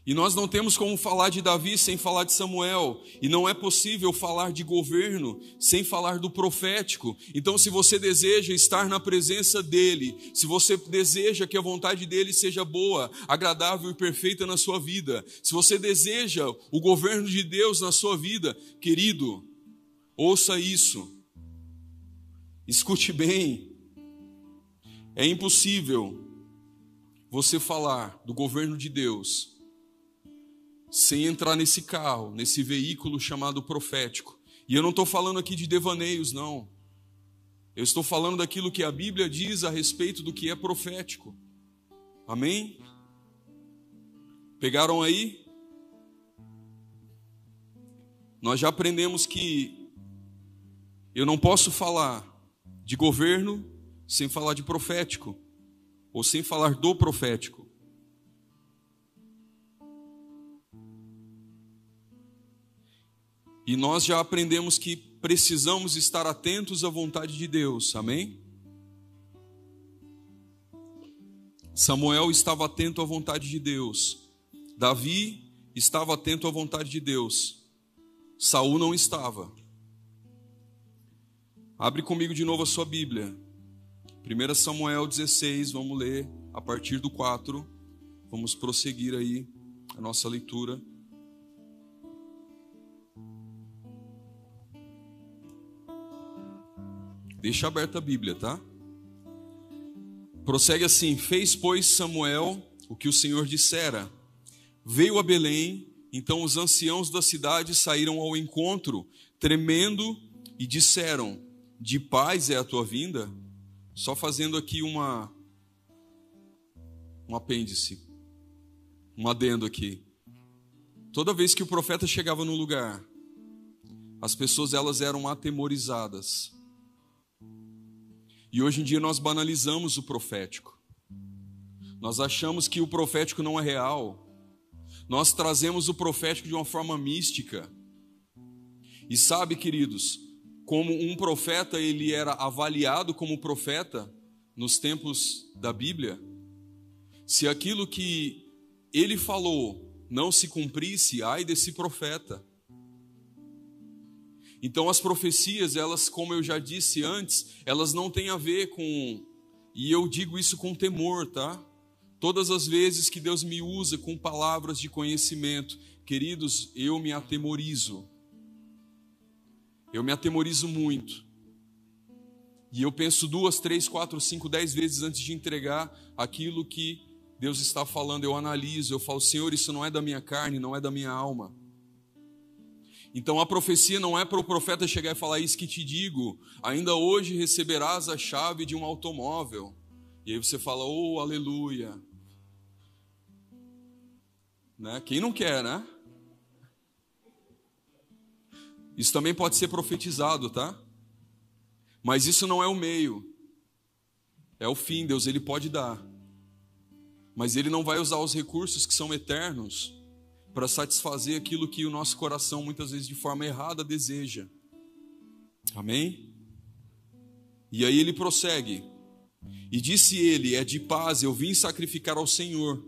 E nós não temos como falar de Davi sem falar de Samuel, e não é possível falar de governo sem falar do profético. Então, se você deseja estar na presença dele, se você deseja que a vontade dele seja boa, agradável e perfeita na sua vida, se você deseja o governo de Deus na sua vida, querido, ouça isso. Escute bem. É impossível você falar do governo de Deus sem entrar nesse carro, nesse veículo chamado profético. E eu não estou falando aqui de devaneios, não. Eu estou falando daquilo que a Bíblia diz a respeito do que é profético. Amém? Pegaram aí? Nós já aprendemos que eu não posso falar de governo sem falar de profético, ou sem falar do profético. E nós já aprendemos que precisamos estar atentos à vontade de Deus, amém? Samuel estava atento à vontade de Deus, Davi estava atento à vontade de Deus, Saul não estava. Abre comigo de novo a sua Bíblia. 1 Samuel 16, vamos ler a partir do 4. Vamos prosseguir aí a nossa leitura. Deixa aberta a Bíblia, tá? Prossegue assim: Fez, pois, Samuel o que o Senhor dissera. Veio a Belém então os anciãos da cidade saíram ao encontro, tremendo, e disseram: De paz é a tua vinda? Só fazendo aqui uma um apêndice, um adendo aqui. Toda vez que o profeta chegava no lugar, as pessoas elas eram atemorizadas. E hoje em dia nós banalizamos o profético. Nós achamos que o profético não é real nós trazemos o profético de uma forma mística. E sabe, queridos, como um profeta ele era avaliado como profeta nos tempos da Bíblia, se aquilo que ele falou não se cumprisse, ai desse profeta. Então as profecias, elas, como eu já disse antes, elas não têm a ver com e eu digo isso com temor, tá? Todas as vezes que Deus me usa com palavras de conhecimento, queridos, eu me atemorizo. Eu me atemorizo muito. E eu penso duas, três, quatro, cinco, dez vezes antes de entregar aquilo que Deus está falando. Eu analiso, eu falo, Senhor, isso não é da minha carne, não é da minha alma. Então a profecia não é para o profeta chegar e falar isso que te digo, ainda hoje receberás a chave de um automóvel. E aí você fala, oh, aleluia. Né? Quem não quer, né? Isso também pode ser profetizado, tá? Mas isso não é o meio. É o fim, Deus ele pode dar. Mas ele não vai usar os recursos que são eternos para satisfazer aquilo que o nosso coração muitas vezes de forma errada deseja. Amém? E aí ele prossegue. E disse ele: É de paz, eu vim sacrificar ao Senhor.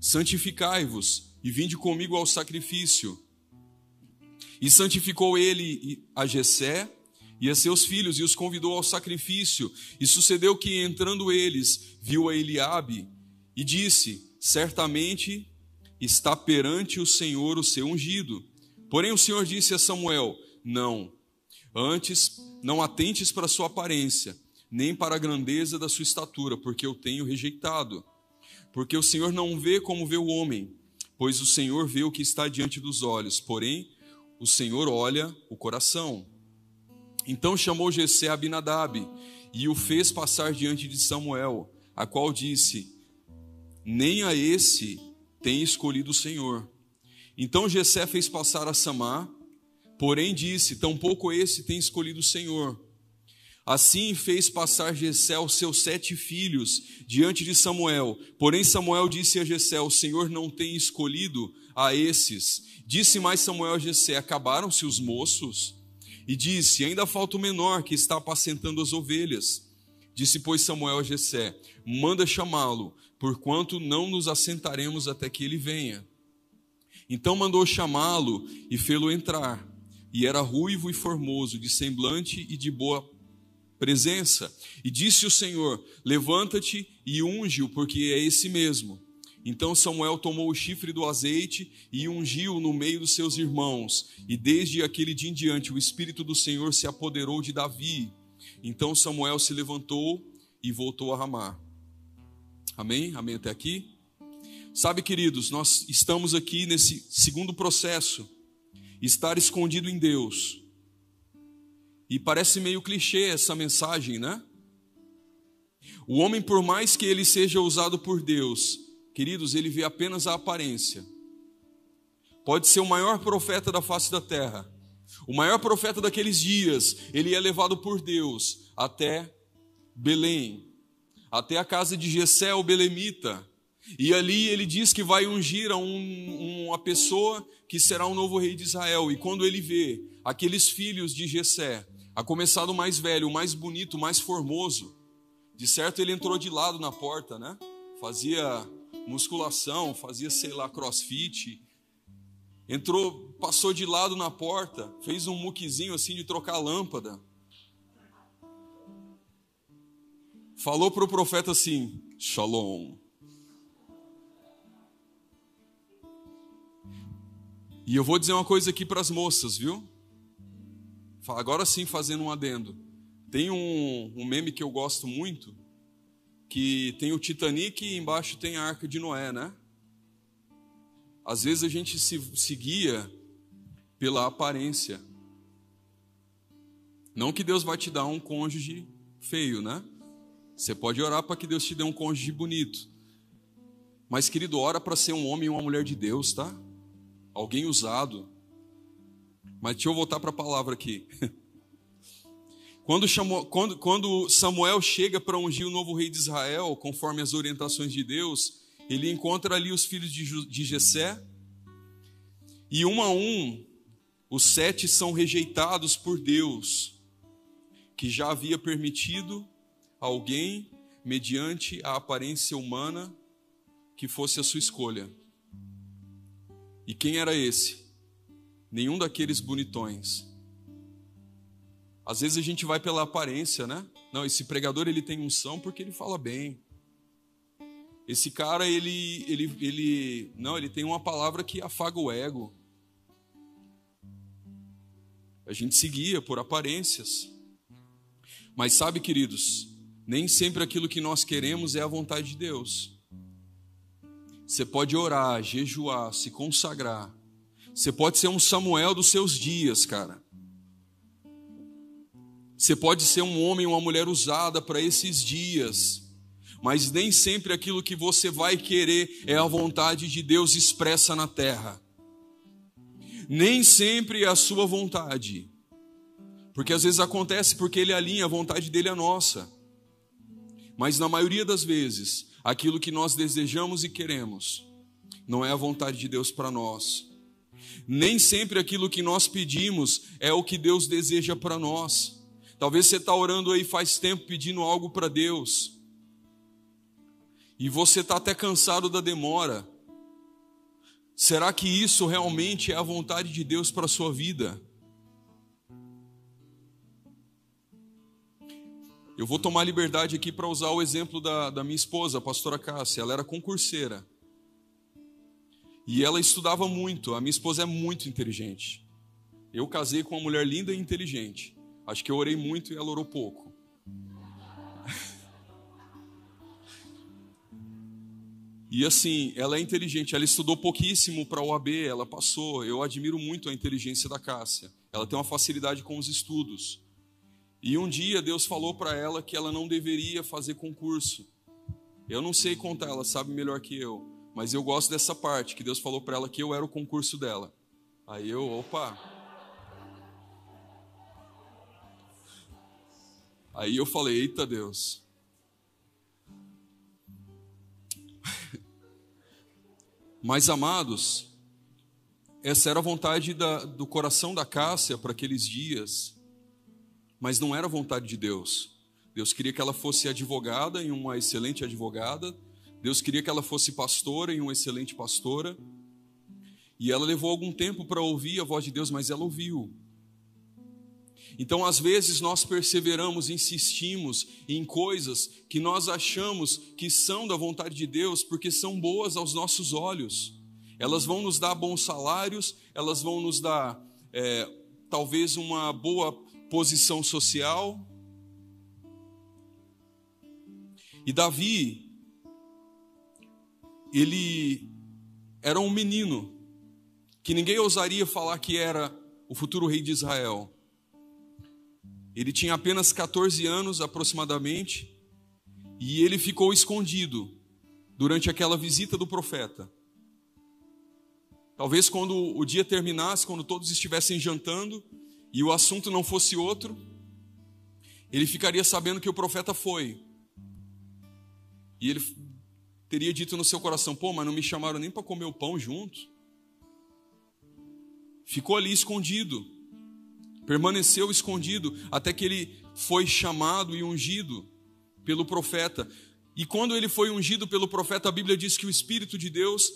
Santificai-vos e vinde comigo ao sacrifício. E santificou ele a Jessé e a seus filhos e os convidou ao sacrifício. E sucedeu que entrando eles, viu a Eliabe e disse: Certamente está perante o Senhor o seu ungido. Porém o Senhor disse a Samuel: Não, antes não atentes para a sua aparência, nem para a grandeza da sua estatura, porque eu tenho rejeitado. Porque o Senhor não vê como vê o homem pois o Senhor vê o que está diante dos olhos, porém o Senhor olha o coração. Então chamou Jessé Abinadab e o fez passar diante de Samuel, a qual disse: Nem a esse tem escolhido o Senhor. Então Jessé fez passar a Samar, porém disse: Tampouco esse tem escolhido o Senhor. Assim fez passar Jessé os seus sete filhos diante de Samuel. Porém Samuel disse a Jessé: O Senhor não tem escolhido a esses. Disse mais Samuel a Jessé: Acabaram-se os moços? E disse: Ainda falta o menor que está apacentando as ovelhas. Disse pois Samuel a Jessé: Manda chamá-lo, porquanto não nos assentaremos até que ele venha. Então mandou chamá-lo e fê-lo entrar. E era ruivo e formoso, de semblante e de boa presença. E disse o Senhor: Levanta-te e unge-o, porque é esse mesmo. Então Samuel tomou o chifre do azeite e ungiu no meio dos seus irmãos. E desde aquele dia em diante o Espírito do Senhor se apoderou de Davi. Então Samuel se levantou e voltou a Ramá. Amém? Amém até aqui? Sabe, queridos, nós estamos aqui nesse segundo processo, estar escondido em Deus. E parece meio clichê essa mensagem, né? O homem, por mais que ele seja usado por Deus, queridos, ele vê apenas a aparência. Pode ser o maior profeta da face da terra, o maior profeta daqueles dias, ele é levado por Deus até Belém, até a casa de Jessé, o belemita. E ali ele diz que vai ungir a um, uma pessoa que será o novo rei de Israel. E quando ele vê aqueles filhos de Jessé, a começar do mais velho, o mais bonito, o mais formoso, de certo ele entrou de lado na porta, né? Fazia musculação, fazia, sei lá, crossfit, Entrou, passou de lado na porta, fez um muquezinho assim de trocar a lâmpada. Falou para o profeta assim: Shalom. E eu vou dizer uma coisa aqui para as moças, viu? Agora sim, fazendo um adendo. Tem um, um, meme que eu gosto muito, que tem o Titanic e embaixo tem a Arca de Noé, né? Às vezes a gente se, se guia pela aparência. Não que Deus vai te dar um cônjuge feio, né? Você pode orar para que Deus te dê um cônjuge bonito. Mas, querido, ora para ser um homem e uma mulher de Deus, tá? Alguém usado. Mas deixa eu voltar para a palavra aqui. Quando, chamou, quando, quando Samuel chega para ungir o novo rei de Israel, conforme as orientações de Deus, ele encontra ali os filhos de, de Jessé, e um a um, os sete são rejeitados por Deus, que já havia permitido alguém, mediante a aparência humana, que fosse a sua escolha. E quem era esse? Nenhum daqueles bonitões. Às vezes a gente vai pela aparência, né? Não, esse pregador ele tem unção porque ele fala bem. Esse cara, ele, ele, ele, não, ele tem uma palavra que afaga o ego. A gente seguia por aparências. Mas sabe, queridos, nem sempre aquilo que nós queremos é a vontade de Deus. Você pode orar, jejuar, se consagrar. Você pode ser um Samuel dos seus dias, cara. Você pode ser um homem, uma mulher usada para esses dias mas nem sempre aquilo que você vai querer é a vontade de Deus expressa na terra. Nem sempre é a sua vontade. Porque às vezes acontece porque ele alinha a vontade dele à nossa. Mas na maioria das vezes, aquilo que nós desejamos e queremos não é a vontade de Deus para nós. Nem sempre aquilo que nós pedimos é o que Deus deseja para nós. Talvez você está orando aí faz tempo pedindo algo para Deus e você está até cansado da demora. Será que isso realmente é a vontade de Deus para a sua vida? Eu vou tomar liberdade aqui para usar o exemplo da, da minha esposa, a pastora Cássia. Ela era concurseira. E ela estudava muito. A minha esposa é muito inteligente. Eu casei com uma mulher linda e inteligente. Acho que eu orei muito e ela orou pouco. E assim, ela é inteligente, ela estudou pouquíssimo para a OAB, ela passou. Eu admiro muito a inteligência da Cássia. Ela tem uma facilidade com os estudos. E um dia Deus falou para ela que ela não deveria fazer concurso. Eu não sei contar, ela sabe melhor que eu, mas eu gosto dessa parte que Deus falou para ela que eu era o concurso dela. Aí eu, opa. Aí eu falei, eita Deus. Mas, amados, essa era a vontade da, do coração da Cássia para aqueles dias, mas não era vontade de Deus. Deus queria que ela fosse advogada e uma excelente advogada, Deus queria que ela fosse pastora e uma excelente pastora, e ela levou algum tempo para ouvir a voz de Deus, mas ela ouviu. Então, às vezes, nós perseveramos, insistimos em coisas que nós achamos que são da vontade de Deus, porque são boas aos nossos olhos. Elas vão nos dar bons salários, elas vão nos dar é, talvez uma boa posição social. E Davi, ele era um menino que ninguém ousaria falar que era o futuro rei de Israel. Ele tinha apenas 14 anos aproximadamente e ele ficou escondido durante aquela visita do profeta. Talvez quando o dia terminasse, quando todos estivessem jantando e o assunto não fosse outro, ele ficaria sabendo que o profeta foi. E ele teria dito no seu coração: pô, mas não me chamaram nem para comer o pão junto. Ficou ali escondido, permaneceu escondido, até que ele foi chamado e ungido pelo profeta. E quando ele foi ungido pelo profeta, a Bíblia diz que o Espírito de Deus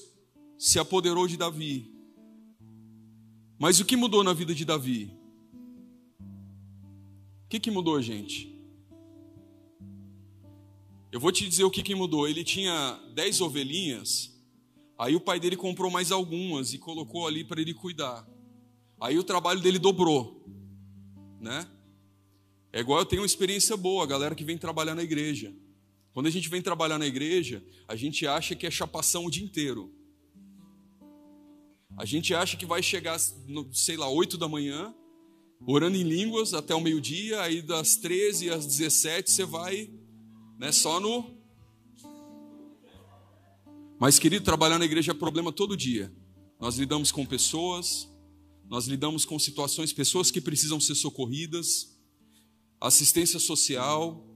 se apoderou de Davi. Mas o que mudou na vida de Davi? O que, que mudou, gente? Eu vou te dizer o que, que mudou. Ele tinha dez ovelhinhas, aí o pai dele comprou mais algumas e colocou ali para ele cuidar. Aí o trabalho dele dobrou, né? É igual eu tenho uma experiência boa, a galera que vem trabalhar na igreja. Quando a gente vem trabalhar na igreja, a gente acha que é chapação o dia inteiro. A gente acha que vai chegar, sei lá, 8 da manhã, orando em línguas até o meio-dia, aí das 13 às 17 você vai, né, só no. Mas, querido, trabalhar na igreja é problema todo dia. Nós lidamos com pessoas, nós lidamos com situações, pessoas que precisam ser socorridas, assistência social.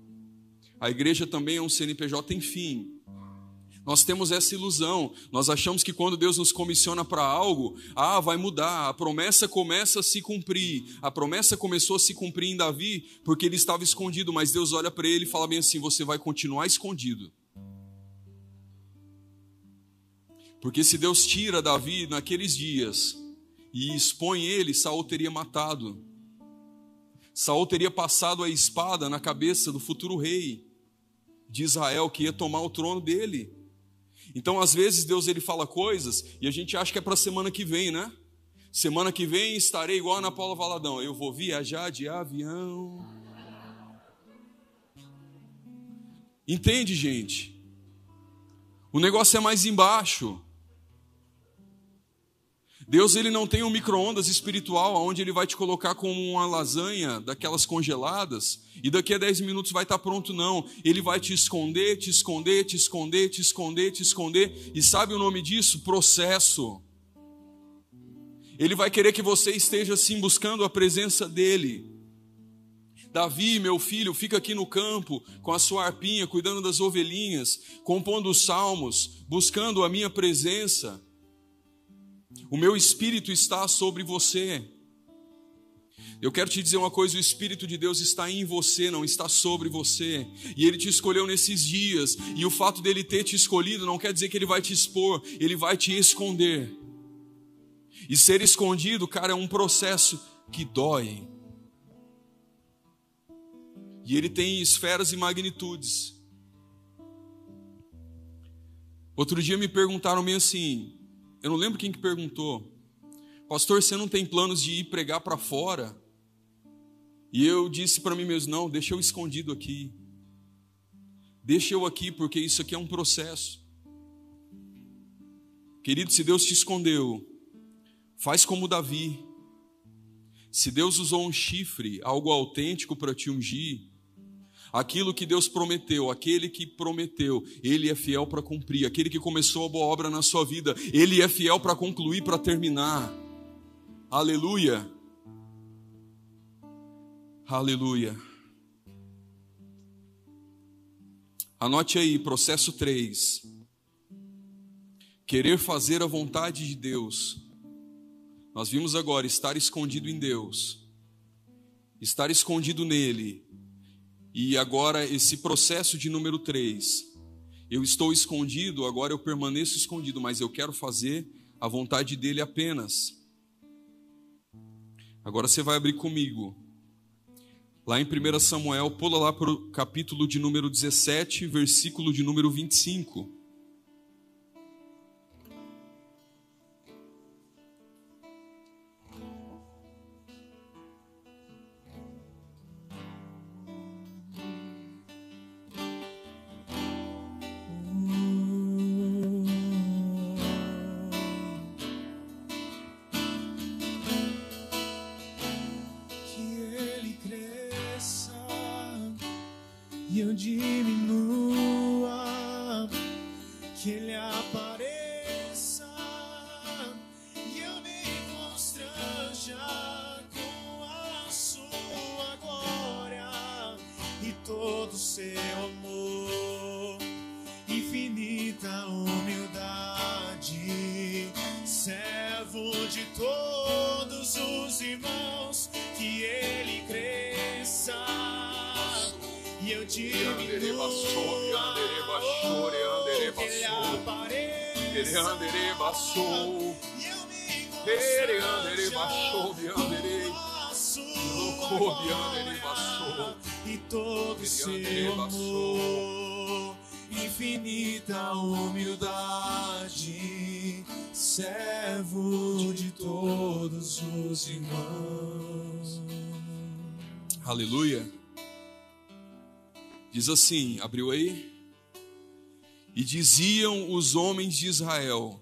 A igreja também é um CNPJ, enfim. Nós temos essa ilusão. Nós achamos que quando Deus nos comissiona para algo, ah, vai mudar. A promessa começa a se cumprir. A promessa começou a se cumprir em Davi porque ele estava escondido, mas Deus olha para ele e fala bem assim: você vai continuar escondido. Porque se Deus tira Davi naqueles dias e expõe ele, Saul teria matado. Saul teria passado a espada na cabeça do futuro rei de Israel que ia tomar o trono dele. Então, às vezes, Deus ele fala coisas e a gente acha que é para a semana que vem, né? Semana que vem estarei igual a Ana Paula Valadão. Eu vou viajar de avião. Entende, gente? O negócio é mais embaixo. Deus ele não tem um micro-ondas espiritual onde ele vai te colocar como uma lasanha daquelas congeladas e daqui a 10 minutos vai estar pronto, não. Ele vai te esconder, te esconder, te esconder, te esconder, te esconder. E sabe o nome disso? Processo. Ele vai querer que você esteja assim buscando a presença dele. Davi, meu filho, fica aqui no campo com a sua arpinha, cuidando das ovelhinhas, compondo os salmos, buscando a minha presença. O meu espírito está sobre você. Eu quero te dizer uma coisa: o Espírito de Deus está em você, não está sobre você. E Ele te escolheu nesses dias. E o fato dele ter te escolhido não quer dizer que Ele vai te expor, Ele vai te esconder. E ser escondido, cara, é um processo que dói. E ele tem esferas e magnitudes. Outro dia me perguntaram meio assim: eu não lembro quem que perguntou. Pastor, você não tem planos de ir pregar para fora? E eu disse para mim mesmo: não, deixa eu escondido aqui. Deixa eu aqui, porque isso aqui é um processo. Querido, se Deus te escondeu, faz como Davi. Se Deus usou um chifre, algo autêntico para te ungir, Aquilo que Deus prometeu, aquele que prometeu, ele é fiel para cumprir. Aquele que começou a boa obra na sua vida, ele é fiel para concluir, para terminar. Aleluia. Aleluia. Anote aí, processo 3. Querer fazer a vontade de Deus. Nós vimos agora estar escondido em Deus, estar escondido nele, e agora esse processo de número 3. Eu estou escondido, agora eu permaneço escondido, mas eu quero fazer a vontade dele apenas. Agora você vai abrir comigo. Lá em 1 Samuel, pula lá para o capítulo de número 17, versículo de número 25. Apareça e eu me constranja a sua glória e todo seu amor, infinita humildade, servo de todos os irmãos. Aleluia. Diz assim: abriu aí? E diziam os homens de Israel: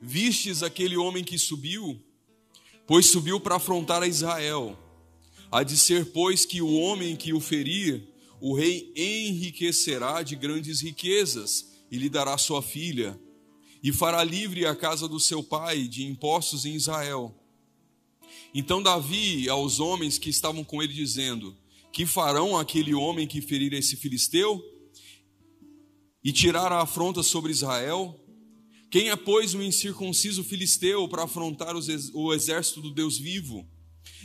Vistes aquele homem que subiu? Pois subiu para afrontar a Israel. Há de ser, pois, que o homem que o ferir, o rei enriquecerá de grandes riquezas e lhe dará sua filha, e fará livre a casa do seu pai de impostos em Israel. Então Davi aos homens que estavam com ele dizendo: Que farão aquele homem que ferir esse filisteu e tirar a afronta sobre Israel? Quem é, pois, o incircunciso filisteu para afrontar o exército do Deus vivo?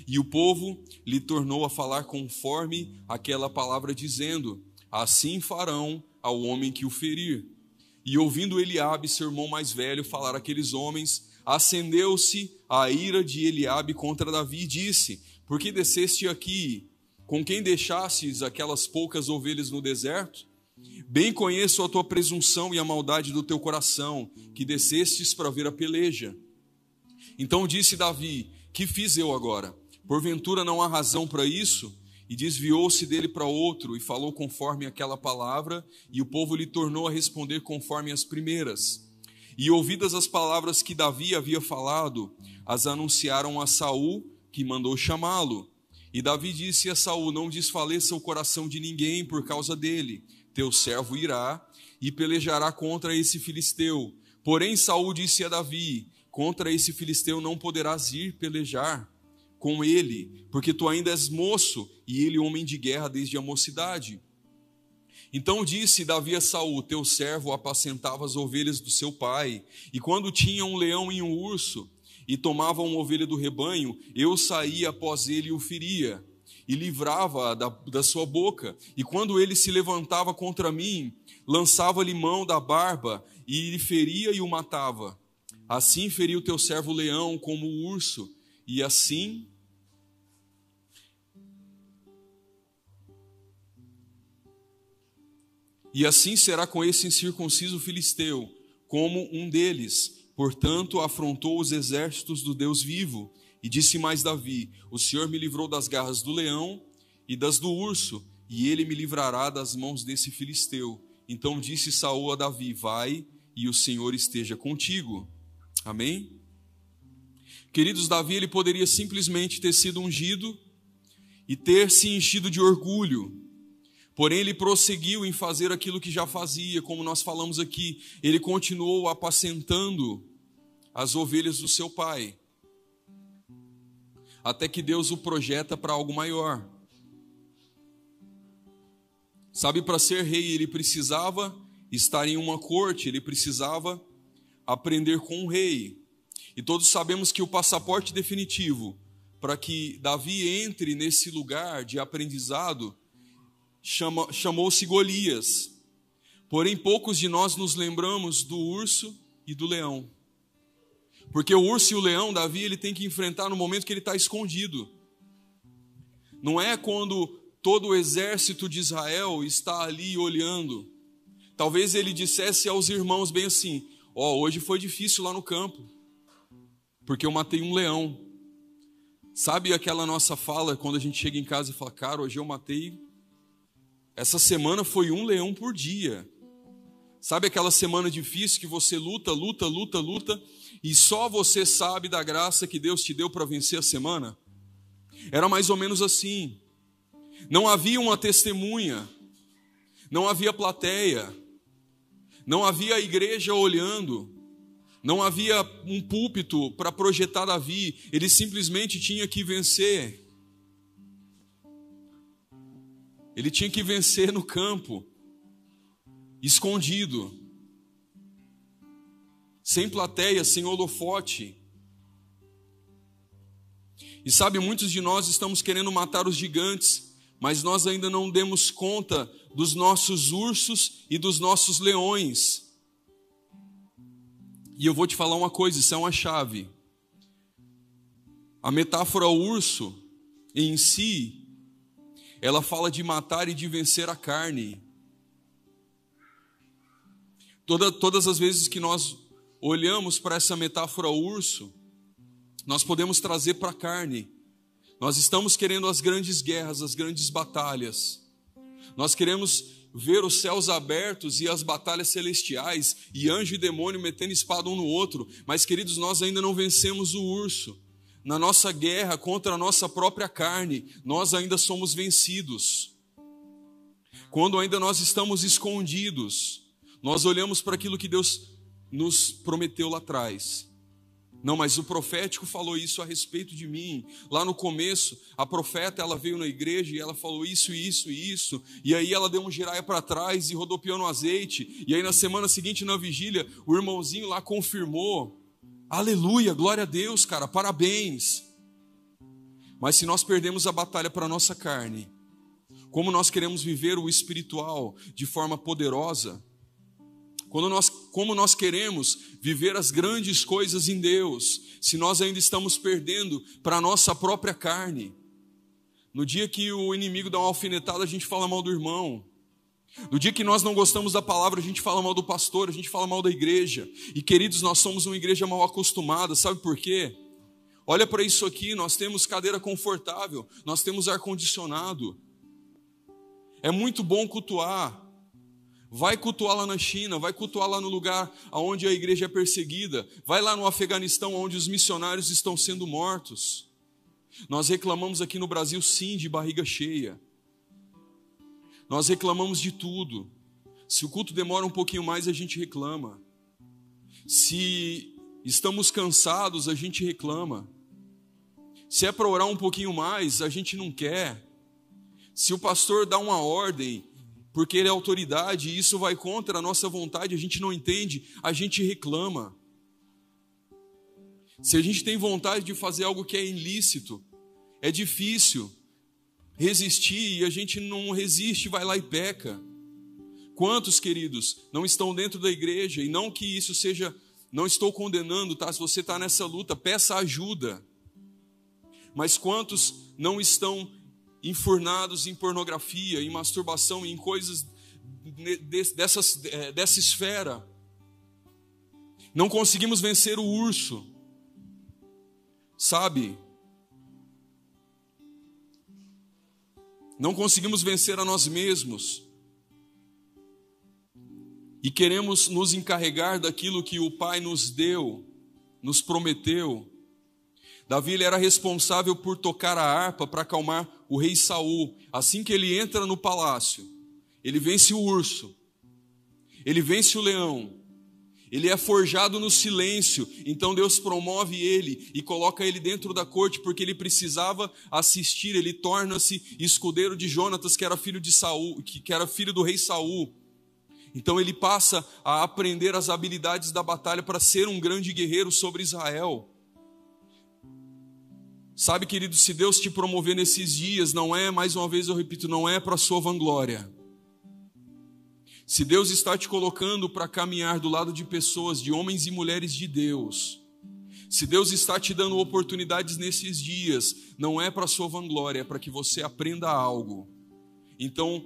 E o povo lhe tornou a falar conforme aquela palavra, dizendo: Assim farão ao homem que o ferir. E ouvindo Eliabe, seu irmão mais velho, falar aqueles homens, acendeu-se a ira de Eliabe contra Davi e disse: Por que desceste aqui? Com quem deixastes aquelas poucas ovelhas no deserto? Bem conheço a tua presunção e a maldade do teu coração, que descestes para ver a peleja. Então disse Davi: Que fiz eu agora? Porventura não há razão para isso? E desviou-se dele para outro e falou conforme aquela palavra, e o povo lhe tornou a responder conforme as primeiras. E ouvidas as palavras que Davi havia falado, as anunciaram a Saul, que mandou chamá-lo. E Davi disse a Saul: Não desfaleça o coração de ninguém por causa dele. Teu servo irá e pelejará contra esse filisteu. Porém Saul disse a Davi: Contra esse filisteu não poderás ir pelejar com ele, porque tu ainda és moço e ele homem de guerra desde a mocidade. Então disse Davi a Saul: Teu servo apacentava as ovelhas do seu pai, e quando tinha um leão e um urso, e tomava uma ovelha do rebanho, eu saía após ele e o feria, e livrava da, da sua boca. E quando ele se levantava contra mim, lançava-lhe mão da barba, e lhe feria e o matava. Assim feriu teu servo o leão como o urso, e assim E assim será com esse incircunciso filisteu, como um deles. Portanto, afrontou os exércitos do Deus vivo. E disse mais Davi: O Senhor me livrou das garras do leão e das do urso, e ele me livrará das mãos desse filisteu. Então disse Saul a Davi: Vai, e o Senhor esteja contigo. Amém? Queridos, Davi ele poderia simplesmente ter sido ungido e ter se enchido de orgulho, Porém, ele prosseguiu em fazer aquilo que já fazia, como nós falamos aqui. Ele continuou apacentando as ovelhas do seu pai, até que Deus o projeta para algo maior. Sabe, para ser rei, ele precisava estar em uma corte, ele precisava aprender com um rei. E todos sabemos que o passaporte definitivo para que Davi entre nesse lugar de aprendizado chama, chamou-se Golias. Porém, poucos de nós nos lembramos do urso e do leão. Porque o urso e o leão, Davi, ele tem que enfrentar no momento que ele está escondido. Não é quando todo o exército de Israel está ali olhando. Talvez ele dissesse aos irmãos bem assim: Ó, oh, hoje foi difícil lá no campo, porque eu matei um leão. Sabe aquela nossa fala quando a gente chega em casa e fala, cara, hoje eu matei essa semana foi um leão por dia. Sabe aquela semana difícil que você luta, luta, luta, luta e só você sabe da graça que Deus te deu para vencer a semana? Era mais ou menos assim. Não havia uma testemunha, Não havia plateia, não havia a igreja olhando, não havia um púlpito para projetar Davi, ele simplesmente tinha que vencer. Ele tinha que vencer no campo, escondido, sem plateia, sem holofote. E sabe, muitos de nós estamos querendo matar os gigantes, mas nós ainda não demos conta dos nossos ursos e dos nossos leões. E eu vou te falar uma coisa, isso é uma chave. A metáfora urso em si, ela fala de matar e de vencer a carne. Toda, todas as vezes que nós olhamos para essa metáfora urso, nós podemos trazer para a carne. Nós estamos querendo as grandes guerras, as grandes batalhas. Nós queremos ver os céus abertos e as batalhas celestiais e anjo e demônio metendo espada um no outro. Mas, queridos, nós ainda não vencemos o urso. Na nossa guerra contra a nossa própria carne, nós ainda somos vencidos. Quando ainda nós estamos escondidos, nós olhamos para aquilo que Deus nos prometeu lá atrás. Não, mas o profético falou isso a respeito de mim. Lá no começo, a profeta ela veio na igreja e ela falou isso, isso e isso. E aí ela deu um giraia para trás e rodopiou no azeite. E aí na semana seguinte, na vigília, o irmãozinho lá confirmou. Aleluia, glória a Deus, cara, parabéns. Mas se nós perdemos a batalha para a nossa carne, como nós queremos viver o espiritual de forma poderosa, quando nós, como nós queremos viver as grandes coisas em Deus, se nós ainda estamos perdendo para a nossa própria carne. No dia que o inimigo dá uma alfinetada, a gente fala mal do irmão. No dia que nós não gostamos da palavra, a gente fala mal do pastor, a gente fala mal da igreja. E queridos, nós somos uma igreja mal acostumada, sabe por quê? Olha para isso aqui, nós temos cadeira confortável, nós temos ar condicionado. É muito bom cultuar, Vai cultuar lá na China, vai cultuar lá no lugar onde a igreja é perseguida, vai lá no Afeganistão onde os missionários estão sendo mortos. Nós reclamamos aqui no Brasil, sim, de barriga cheia. Nós reclamamos de tudo. Se o culto demora um pouquinho mais, a gente reclama. Se estamos cansados, a gente reclama. Se é para orar um pouquinho mais, a gente não quer. Se o pastor dá uma ordem porque ele é autoridade e isso vai contra a nossa vontade, a gente não entende, a gente reclama. Se a gente tem vontade de fazer algo que é ilícito, é difícil resistir e a gente não resiste, vai lá e peca. Quantos, queridos, não estão dentro da igreja e não que isso seja, não estou condenando, tá? Se você está nessa luta, peça ajuda. Mas quantos não estão enfurnados em pornografia, em masturbação, em coisas dessas, é, dessa esfera. Não conseguimos vencer o urso, sabe? Não conseguimos vencer a nós mesmos. E queremos nos encarregar daquilo que o Pai nos deu, nos prometeu. Davi era responsável por tocar a harpa para acalmar o rei Saul. Assim que ele entra no palácio, ele vence o urso, ele vence o leão, ele é forjado no silêncio, então Deus promove ele e coloca ele dentro da corte porque ele precisava assistir, ele torna-se escudeiro de Jonatas, que era filho de Saul, que era filho do rei Saul. Então ele passa a aprender as habilidades da batalha para ser um grande guerreiro sobre Israel. Sabe, querido, se Deus te promover nesses dias, não é, mais uma vez eu repito, não é para sua vanglória. Se Deus está te colocando para caminhar do lado de pessoas, de homens e mulheres de Deus, se Deus está te dando oportunidades nesses dias, não é para sua vanglória, é para que você aprenda algo. Então,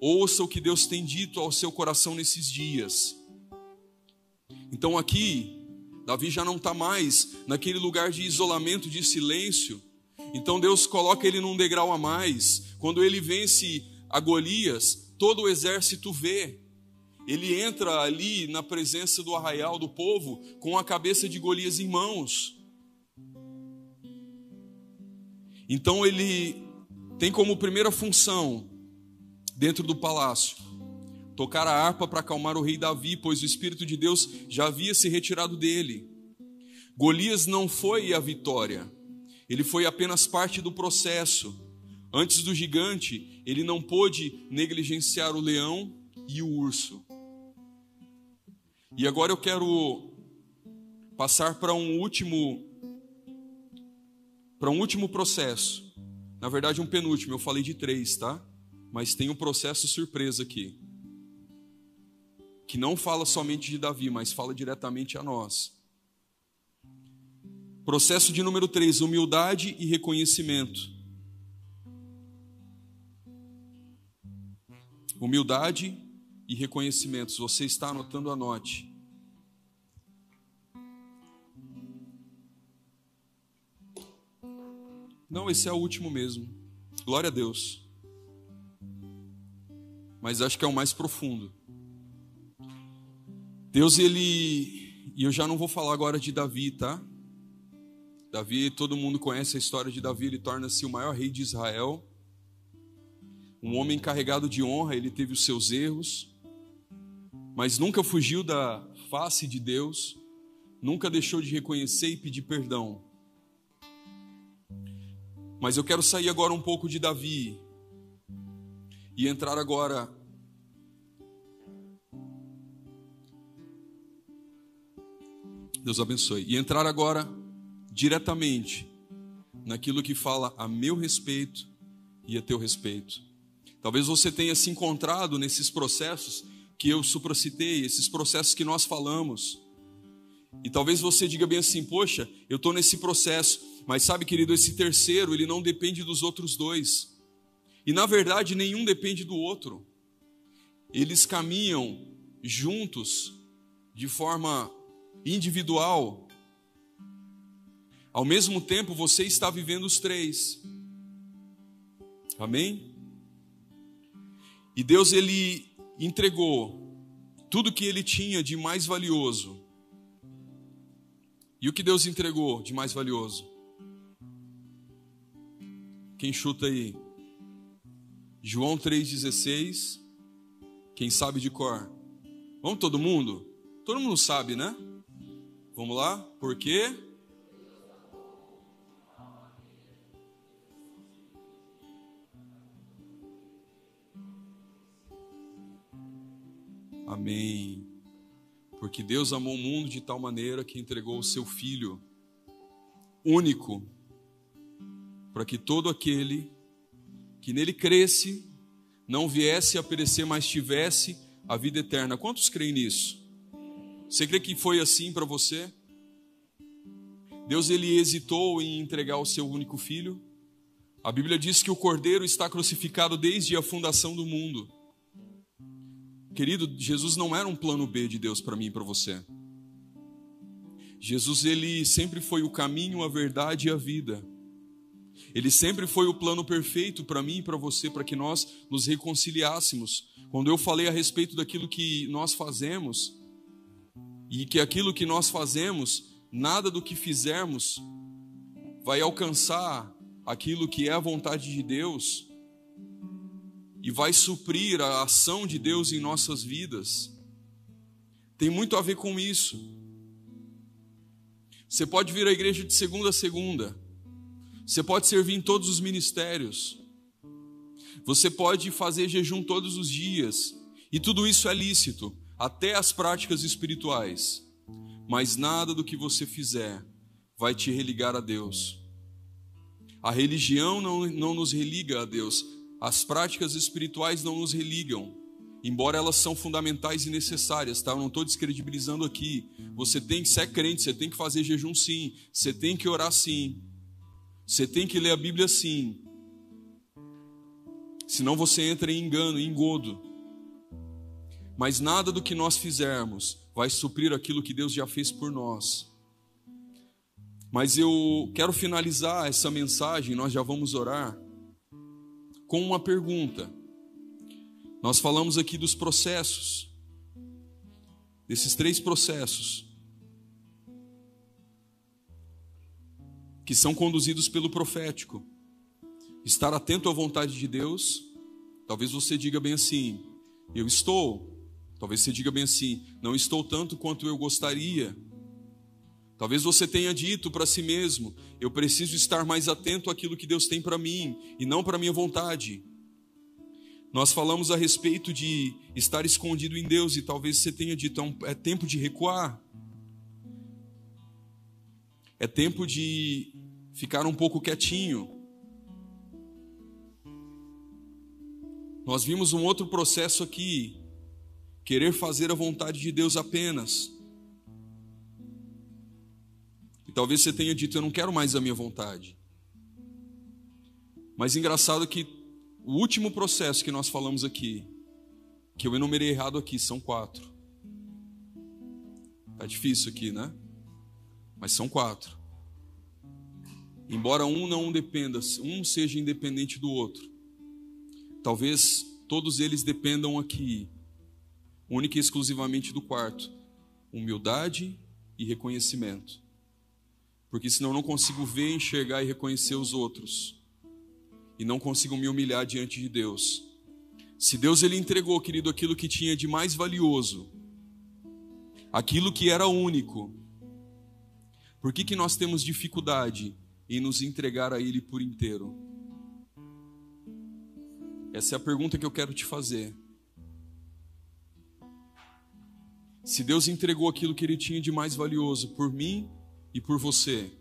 ouça o que Deus tem dito ao seu coração nesses dias. Então, aqui, Davi já não está mais naquele lugar de isolamento, de silêncio. Então Deus coloca ele num degrau a mais. Quando ele vence a Golias, todo o exército vê. Ele entra ali na presença do arraial do povo com a cabeça de Golias em mãos. Então ele tem como primeira função dentro do palácio tocar a harpa para acalmar o rei Davi, pois o Espírito de Deus já havia se retirado dele. Golias não foi a vitória, ele foi apenas parte do processo. Antes do gigante, ele não pôde negligenciar o leão e o urso. E agora eu quero passar para um último para um último processo. Na verdade, um penúltimo. Eu falei de três, tá? Mas tem um processo surpresa aqui que não fala somente de Davi, mas fala diretamente a nós. Processo de número 3, humildade e reconhecimento. Humildade e reconhecimento. Se você está anotando, anote. Não, esse é o último mesmo. Glória a Deus. Mas acho que é o mais profundo. Deus, ele. E eu já não vou falar agora de Davi, tá? Davi, todo mundo conhece a história de Davi, ele torna-se o maior rei de Israel. Um homem carregado de honra, ele teve os seus erros, mas nunca fugiu da face de Deus, nunca deixou de reconhecer e pedir perdão. Mas eu quero sair agora um pouco de Davi e entrar agora Deus abençoe. E entrar agora diretamente naquilo que fala a meu respeito e a teu respeito. Talvez você tenha se encontrado nesses processos que eu supracitei, esses processos que nós falamos. E talvez você diga bem assim: Poxa, eu estou nesse processo, mas sabe, querido, esse terceiro, ele não depende dos outros dois. E na verdade, nenhum depende do outro. Eles caminham juntos de forma individual. Ao mesmo tempo, você está vivendo os três. Amém? E Deus ele entregou tudo que ele tinha de mais valioso. E o que Deus entregou de mais valioso? Quem chuta aí? João 3,16. Quem sabe de cor? Vamos todo mundo? Todo mundo sabe, né? Vamos lá? Por quê? Amém. Porque Deus amou o mundo de tal maneira que entregou o seu Filho único, para que todo aquele que nele cresce não viesse a perecer, mas tivesse a vida eterna. Quantos creem nisso? Você crê que foi assim para você? Deus ele hesitou em entregar o seu único filho? A Bíblia diz que o Cordeiro está crucificado desde a fundação do mundo. Querido, Jesus não era um plano B de Deus para mim e para você. Jesus ele sempre foi o caminho, a verdade e a vida. Ele sempre foi o plano perfeito para mim e para você, para que nós nos reconciliássemos. Quando eu falei a respeito daquilo que nós fazemos, e que aquilo que nós fazemos, nada do que fizermos vai alcançar aquilo que é a vontade de Deus e vai suprir a ação de Deus em nossas vidas. Tem muito a ver com isso. Você pode vir à igreja de segunda a segunda. Você pode servir em todos os ministérios. Você pode fazer jejum todos os dias. E tudo isso é lícito até as práticas espirituais, mas nada do que você fizer vai te religar a Deus. A religião não, não nos religa a Deus, as práticas espirituais não nos religam, embora elas são fundamentais e necessárias, tá? Eu não estou descredibilizando aqui. Você tem que ser crente, você tem que fazer jejum sim, você tem que orar sim, você tem que ler a Bíblia sim. Senão você entra em engano, em engodo mas nada do que nós fizermos vai suprir aquilo que Deus já fez por nós. Mas eu quero finalizar essa mensagem, nós já vamos orar, com uma pergunta. Nós falamos aqui dos processos, desses três processos, que são conduzidos pelo profético. Estar atento à vontade de Deus, talvez você diga bem assim: Eu estou. Talvez você diga bem assim: não estou tanto quanto eu gostaria. Talvez você tenha dito para si mesmo: eu preciso estar mais atento àquilo que Deus tem para mim e não para minha vontade. Nós falamos a respeito de estar escondido em Deus e talvez você tenha dito: é, é tempo de recuar. É tempo de ficar um pouco quietinho. Nós vimos um outro processo aqui, querer fazer a vontade de Deus apenas. E talvez você tenha dito: Eu não quero mais a minha vontade. Mas engraçado que o último processo que nós falamos aqui, que eu enumerei errado aqui, são quatro. Tá difícil aqui, né? Mas são quatro. Embora um não dependa, um seja independente do outro. Talvez todos eles dependam aqui, única e exclusivamente do quarto: humildade e reconhecimento porque senão não consigo ver, enxergar e reconhecer os outros, e não consigo me humilhar diante de Deus. Se Deus ele entregou, querido, aquilo que tinha de mais valioso, aquilo que era único, por que, que nós temos dificuldade em nos entregar a Ele por inteiro? Essa é a pergunta que eu quero te fazer. Se Deus entregou aquilo que Ele tinha de mais valioso por mim e por você.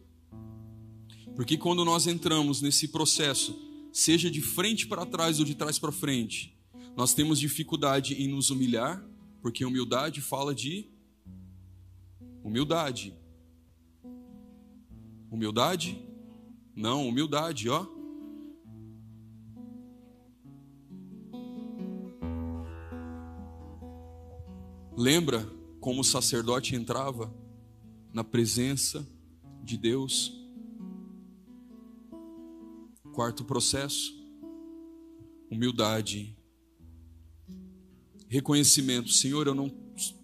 Porque quando nós entramos nesse processo, seja de frente para trás ou de trás para frente, nós temos dificuldade em nos humilhar, porque humildade fala de humildade. Humildade? Não, humildade, ó. Lembra como o sacerdote entrava na presença de Deus. Quarto processo, humildade. Reconhecimento, Senhor, eu não,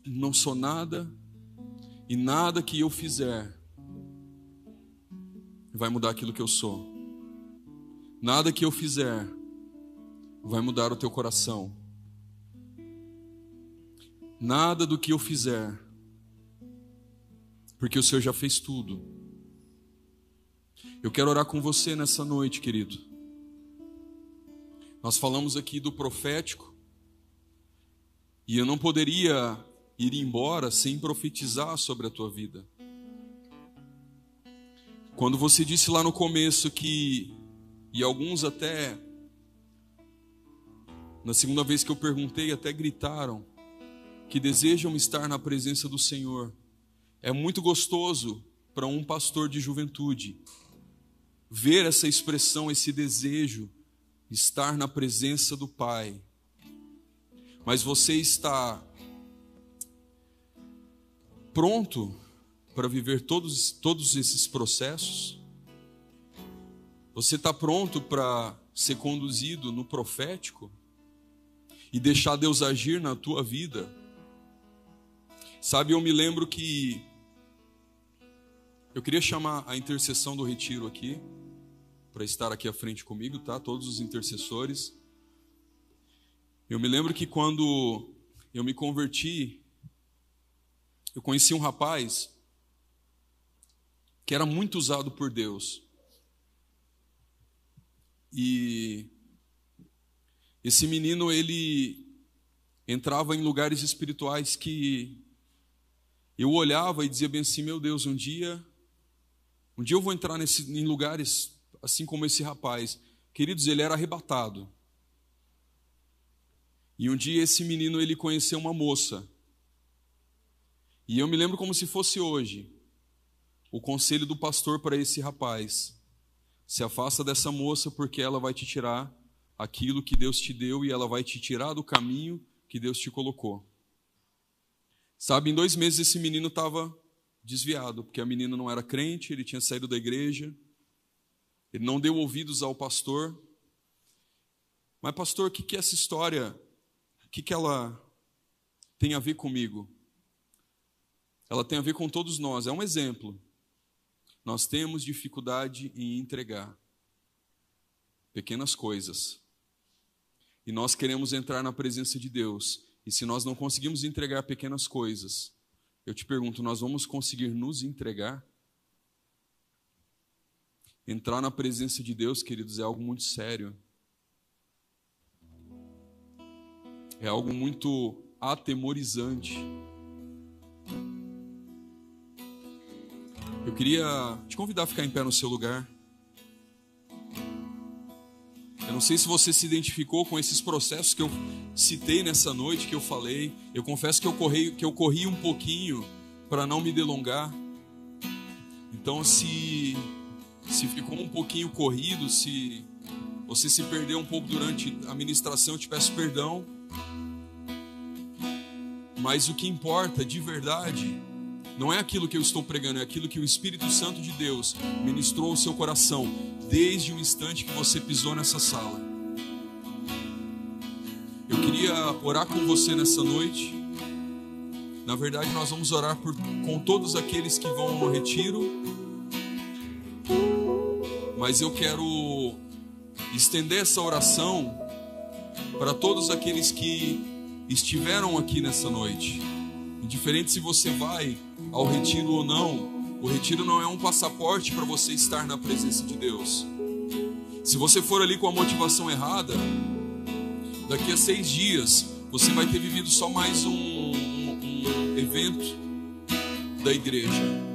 não sou nada e nada que eu fizer vai mudar aquilo que eu sou. Nada que eu fizer vai mudar o teu coração. Nada do que eu fizer porque o Senhor já fez tudo. Eu quero orar com você nessa noite, querido. Nós falamos aqui do profético, e eu não poderia ir embora sem profetizar sobre a tua vida. Quando você disse lá no começo que, e alguns até, na segunda vez que eu perguntei, até gritaram, que desejam estar na presença do Senhor. É muito gostoso para um pastor de juventude ver essa expressão, esse desejo, estar na presença do Pai. Mas você está pronto para viver todos, todos esses processos? Você está pronto para ser conduzido no profético e deixar Deus agir na tua vida? Sabe, eu me lembro que eu queria chamar a intercessão do retiro aqui, para estar aqui à frente comigo, tá? Todos os intercessores. Eu me lembro que quando eu me converti, eu conheci um rapaz que era muito usado por Deus. E esse menino, ele entrava em lugares espirituais que eu olhava e dizia bem assim: meu Deus, um dia, um dia eu vou entrar nesse, em lugares assim como esse rapaz. Queridos, ele era arrebatado. E um dia esse menino ele conheceu uma moça. E eu me lembro como se fosse hoje. O conselho do pastor para esse rapaz: se afasta dessa moça porque ela vai te tirar aquilo que Deus te deu e ela vai te tirar do caminho que Deus te colocou. Sabe, em dois meses esse menino estava desviado, porque a menina não era crente, ele tinha saído da igreja, ele não deu ouvidos ao pastor. Mas, pastor, o que, que é essa história, o que, que ela tem a ver comigo? Ela tem a ver com todos nós, é um exemplo. Nós temos dificuldade em entregar pequenas coisas. e nós queremos entrar na presença de Deus, e se nós não conseguimos entregar pequenas coisas, eu te pergunto, nós vamos conseguir nos entregar? Entrar na presença de Deus, queridos, é algo muito sério. É algo muito atemorizante. Eu queria te convidar a ficar em pé no seu lugar. Eu não sei se você se identificou com esses processos que eu citei nessa noite, que eu falei. Eu confesso que eu corri, que eu corri um pouquinho para não me delongar. Então, se, se ficou um pouquinho corrido, se você se perdeu um pouco durante a ministração, eu te peço perdão. Mas o que importa de verdade não é aquilo que eu estou pregando, é aquilo que o Espírito Santo de Deus ministrou ao seu coração desde o instante que você pisou nessa sala. Eu queria orar com você nessa noite. Na verdade, nós vamos orar por, com todos aqueles que vão ao retiro. Mas eu quero estender essa oração para todos aqueles que estiveram aqui nessa noite. Indiferente se você vai ao retiro ou não, o retiro não é um passaporte para você estar na presença de Deus. Se você for ali com a motivação errada, daqui a seis dias você vai ter vivido só mais um, um, um evento da igreja.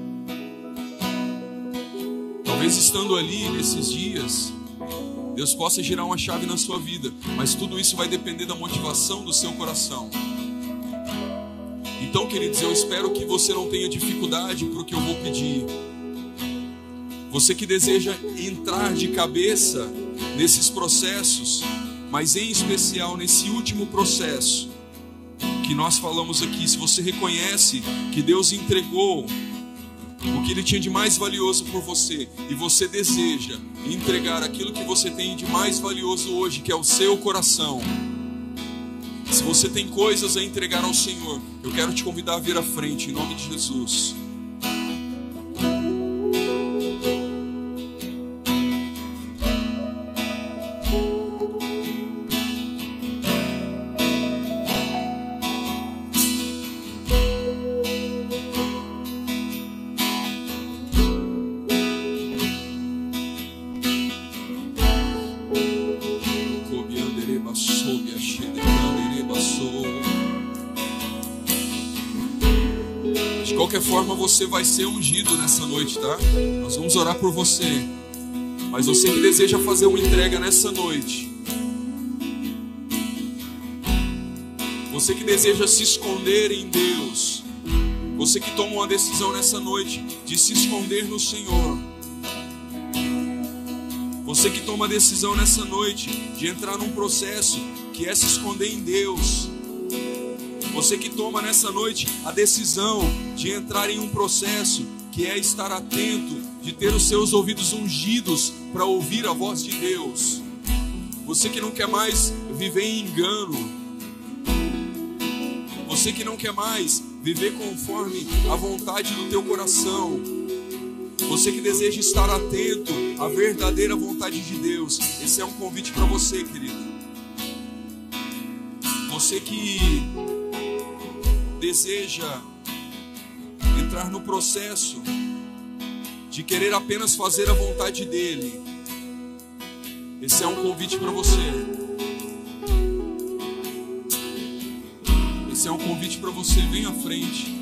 Talvez estando ali nesses dias, Deus possa girar uma chave na sua vida, mas tudo isso vai depender da motivação do seu coração. Então, queridos, eu espero que você não tenha dificuldade para o que eu vou pedir. Você que deseja entrar de cabeça nesses processos, mas em especial nesse último processo que nós falamos aqui, se você reconhece que Deus entregou o que Ele tinha de mais valioso por você e você deseja entregar aquilo que você tem de mais valioso hoje, que é o seu coração se você tem coisas a entregar ao Senhor, eu quero te convidar a vir à frente, em nome de Jesus. Você vai ser ungido nessa noite, tá? Nós vamos orar por você. Mas você que deseja fazer uma entrega nessa noite, você que deseja se esconder em Deus, você que toma uma decisão nessa noite de se esconder no Senhor, você que toma a decisão nessa noite de entrar num processo que é se esconder em Deus, você que toma nessa noite a decisão de entrar em um processo que é estar atento, de ter os seus ouvidos ungidos para ouvir a voz de Deus. Você que não quer mais viver em engano. Você que não quer mais viver conforme a vontade do teu coração. Você que deseja estar atento à verdadeira vontade de Deus. Esse é um convite para você, querido. Você que deseja entrar no processo de querer apenas fazer a vontade dele, esse é um convite para você. Esse é um convite para você. Vem à frente.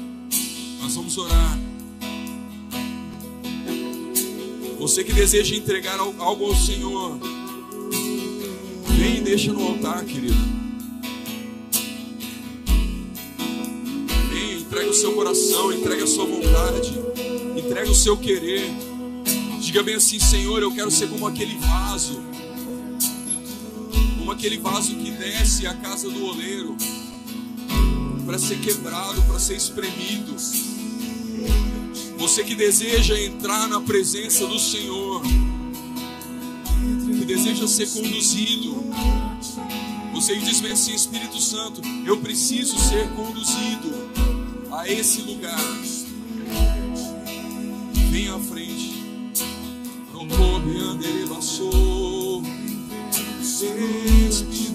Nós vamos orar. Você que deseja entregar algo ao Senhor, vem e deixa no altar, querido. O seu coração, entrega a sua vontade, entrega o seu querer. Diga bem assim, Senhor, eu quero ser como aquele vaso, como aquele vaso que desce à casa do oleiro, para ser quebrado, para ser espremido. Você que deseja entrar na presença do Senhor, que deseja ser conduzido, você diz bem assim, Espírito Santo, eu preciso ser conduzido a esse lugar. Vem à frente. Rombo, me anderebaçou. Seja